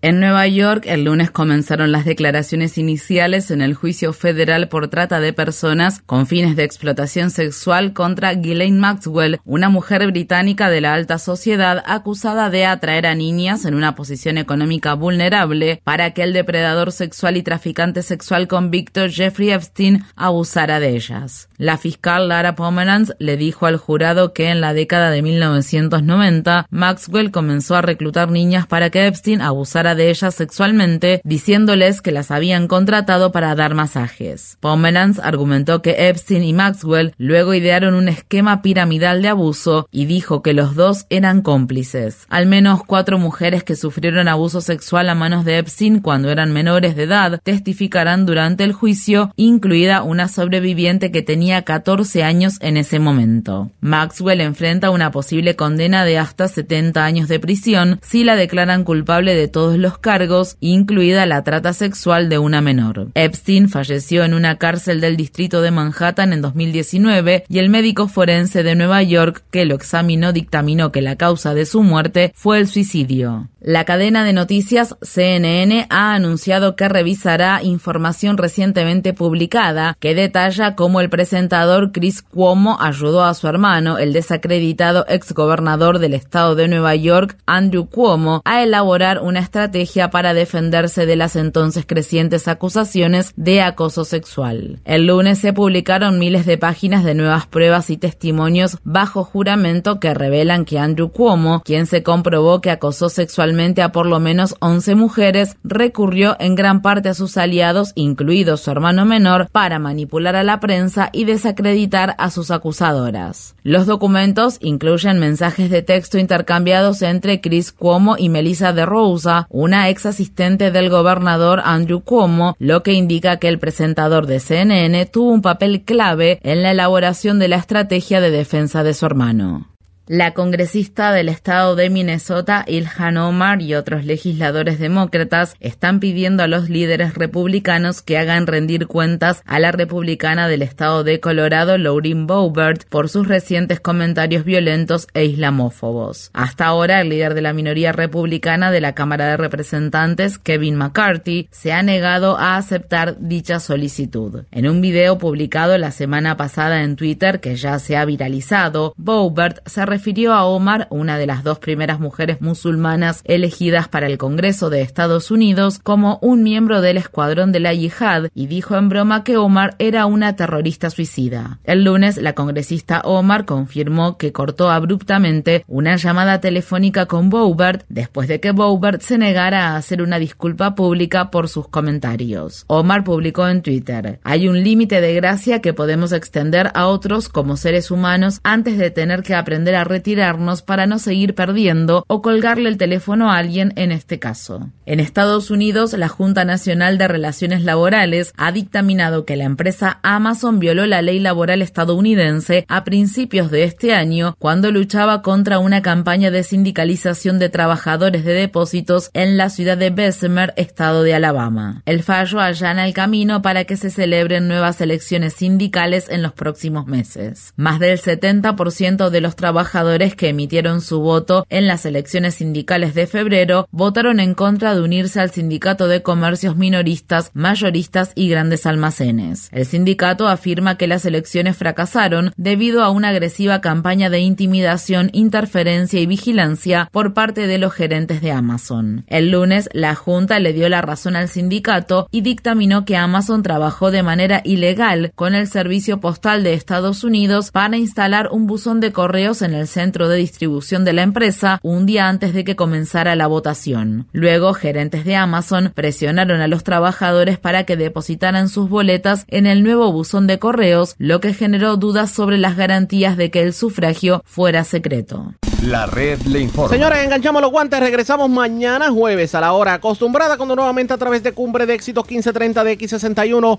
En Nueva York, el lunes comenzaron las declaraciones iniciales en el juicio federal por trata de personas con fines de explotación sexual contra Ghislaine Maxwell, una mujer británica de la alta sociedad acusada de atraer a niñas en una posición económica vulnerable para que el depredador sexual y traficante sexual convicto Jeffrey Epstein abusara de ellas. La fiscal Lara Pomeranz le dijo al jurado que en la década de 1990 Maxwell comenzó a reclutar niñas para que Epstein abusara de ellas sexualmente, diciéndoles que las habían contratado para dar masajes. Pomeranz argumentó que Epstein y Maxwell luego idearon un esquema piramidal de abuso y dijo que los dos eran cómplices. Al menos cuatro mujeres que sufrieron abuso sexual a manos de Epstein cuando eran menores de edad testificarán durante el juicio, incluida una sobreviviente que tenía 14 años en ese momento. Maxwell enfrenta una posible condena de hasta 70 años de prisión si la declaran culpable de todos los cargos, incluida la trata sexual de una menor. Epstein falleció en una cárcel del distrito de Manhattan en 2019 y el médico forense de Nueva York que lo examinó dictaminó que la causa de su muerte fue el suicidio. La cadena de noticias CNN ha anunciado que revisará información recientemente publicada que detalla cómo el presentador Chris Cuomo ayudó a su hermano, el desacreditado exgobernador del estado de Nueva York, Andrew Cuomo, a elaborar una estrategia para defenderse de las entonces crecientes acusaciones de acoso sexual. El lunes se publicaron miles de páginas de nuevas pruebas y testimonios bajo juramento que revelan que Andrew Cuomo, quien se comprobó que acosó sexualmente a por lo menos 11 mujeres, recurrió en gran parte a sus aliados, incluido su hermano menor, para manipular a la prensa y desacreditar a sus acusadoras. Los documentos incluyen mensajes de texto intercambiados entre Chris Cuomo y Melissa de Rosa, una ex asistente del gobernador Andrew Cuomo, lo que indica que el presentador de CNN tuvo un papel clave en la elaboración de la estrategia de defensa de su hermano. La congresista del estado de Minnesota, Ilhan Omar, y otros legisladores demócratas están pidiendo a los líderes republicanos que hagan rendir cuentas a la republicana del estado de Colorado, Lauren Boebert, por sus recientes comentarios violentos e islamófobos. Hasta ahora, el líder de la minoría republicana de la Cámara de Representantes, Kevin McCarthy, se ha negado a aceptar dicha solicitud. En un video publicado la semana pasada en Twitter, que ya se ha viralizado, Boebert se refirió a Omar, una de las dos primeras mujeres musulmanas elegidas para el Congreso de Estados Unidos, como un miembro del escuadrón de la yihad y dijo en broma que Omar era una terrorista suicida. El lunes, la congresista Omar confirmó que cortó abruptamente una llamada telefónica con Boubert después de que Boubert se negara a hacer una disculpa pública por sus comentarios. Omar publicó en Twitter, hay un límite de gracia que podemos extender a otros como seres humanos antes de tener que aprender a retirarnos para no seguir perdiendo o colgarle el teléfono a alguien en este caso. En Estados Unidos, la Junta Nacional de Relaciones Laborales ha dictaminado que la empresa Amazon violó la ley laboral estadounidense a principios de este año cuando luchaba contra una campaña de sindicalización de trabajadores de depósitos en la ciudad de Bessemer, estado de Alabama. El fallo allana el camino para que se celebren nuevas elecciones sindicales en los próximos meses. Más del 70% de los trabajadores trabajadores que emitieron su voto en las elecciones sindicales de febrero votaron en contra de unirse al sindicato de comercios minoristas, mayoristas y grandes almacenes. El sindicato afirma que las elecciones fracasaron debido a una agresiva campaña de intimidación, interferencia y vigilancia por parte de los gerentes de Amazon. El lunes, la Junta le dio la razón al sindicato y dictaminó que Amazon trabajó de manera ilegal con el Servicio Postal de Estados Unidos para instalar un buzón de correos en el centro de distribución de la empresa un día antes de que comenzara la votación. Luego, gerentes de Amazon presionaron a los trabajadores para que depositaran sus boletas en el nuevo buzón de correos, lo que generó dudas sobre las garantías de que el sufragio fuera secreto. La red le informa. Señores, enganchamos los guantes. Regresamos mañana jueves a la hora acostumbrada cuando nuevamente a través de Cumbre de Éxitos 1530 de X61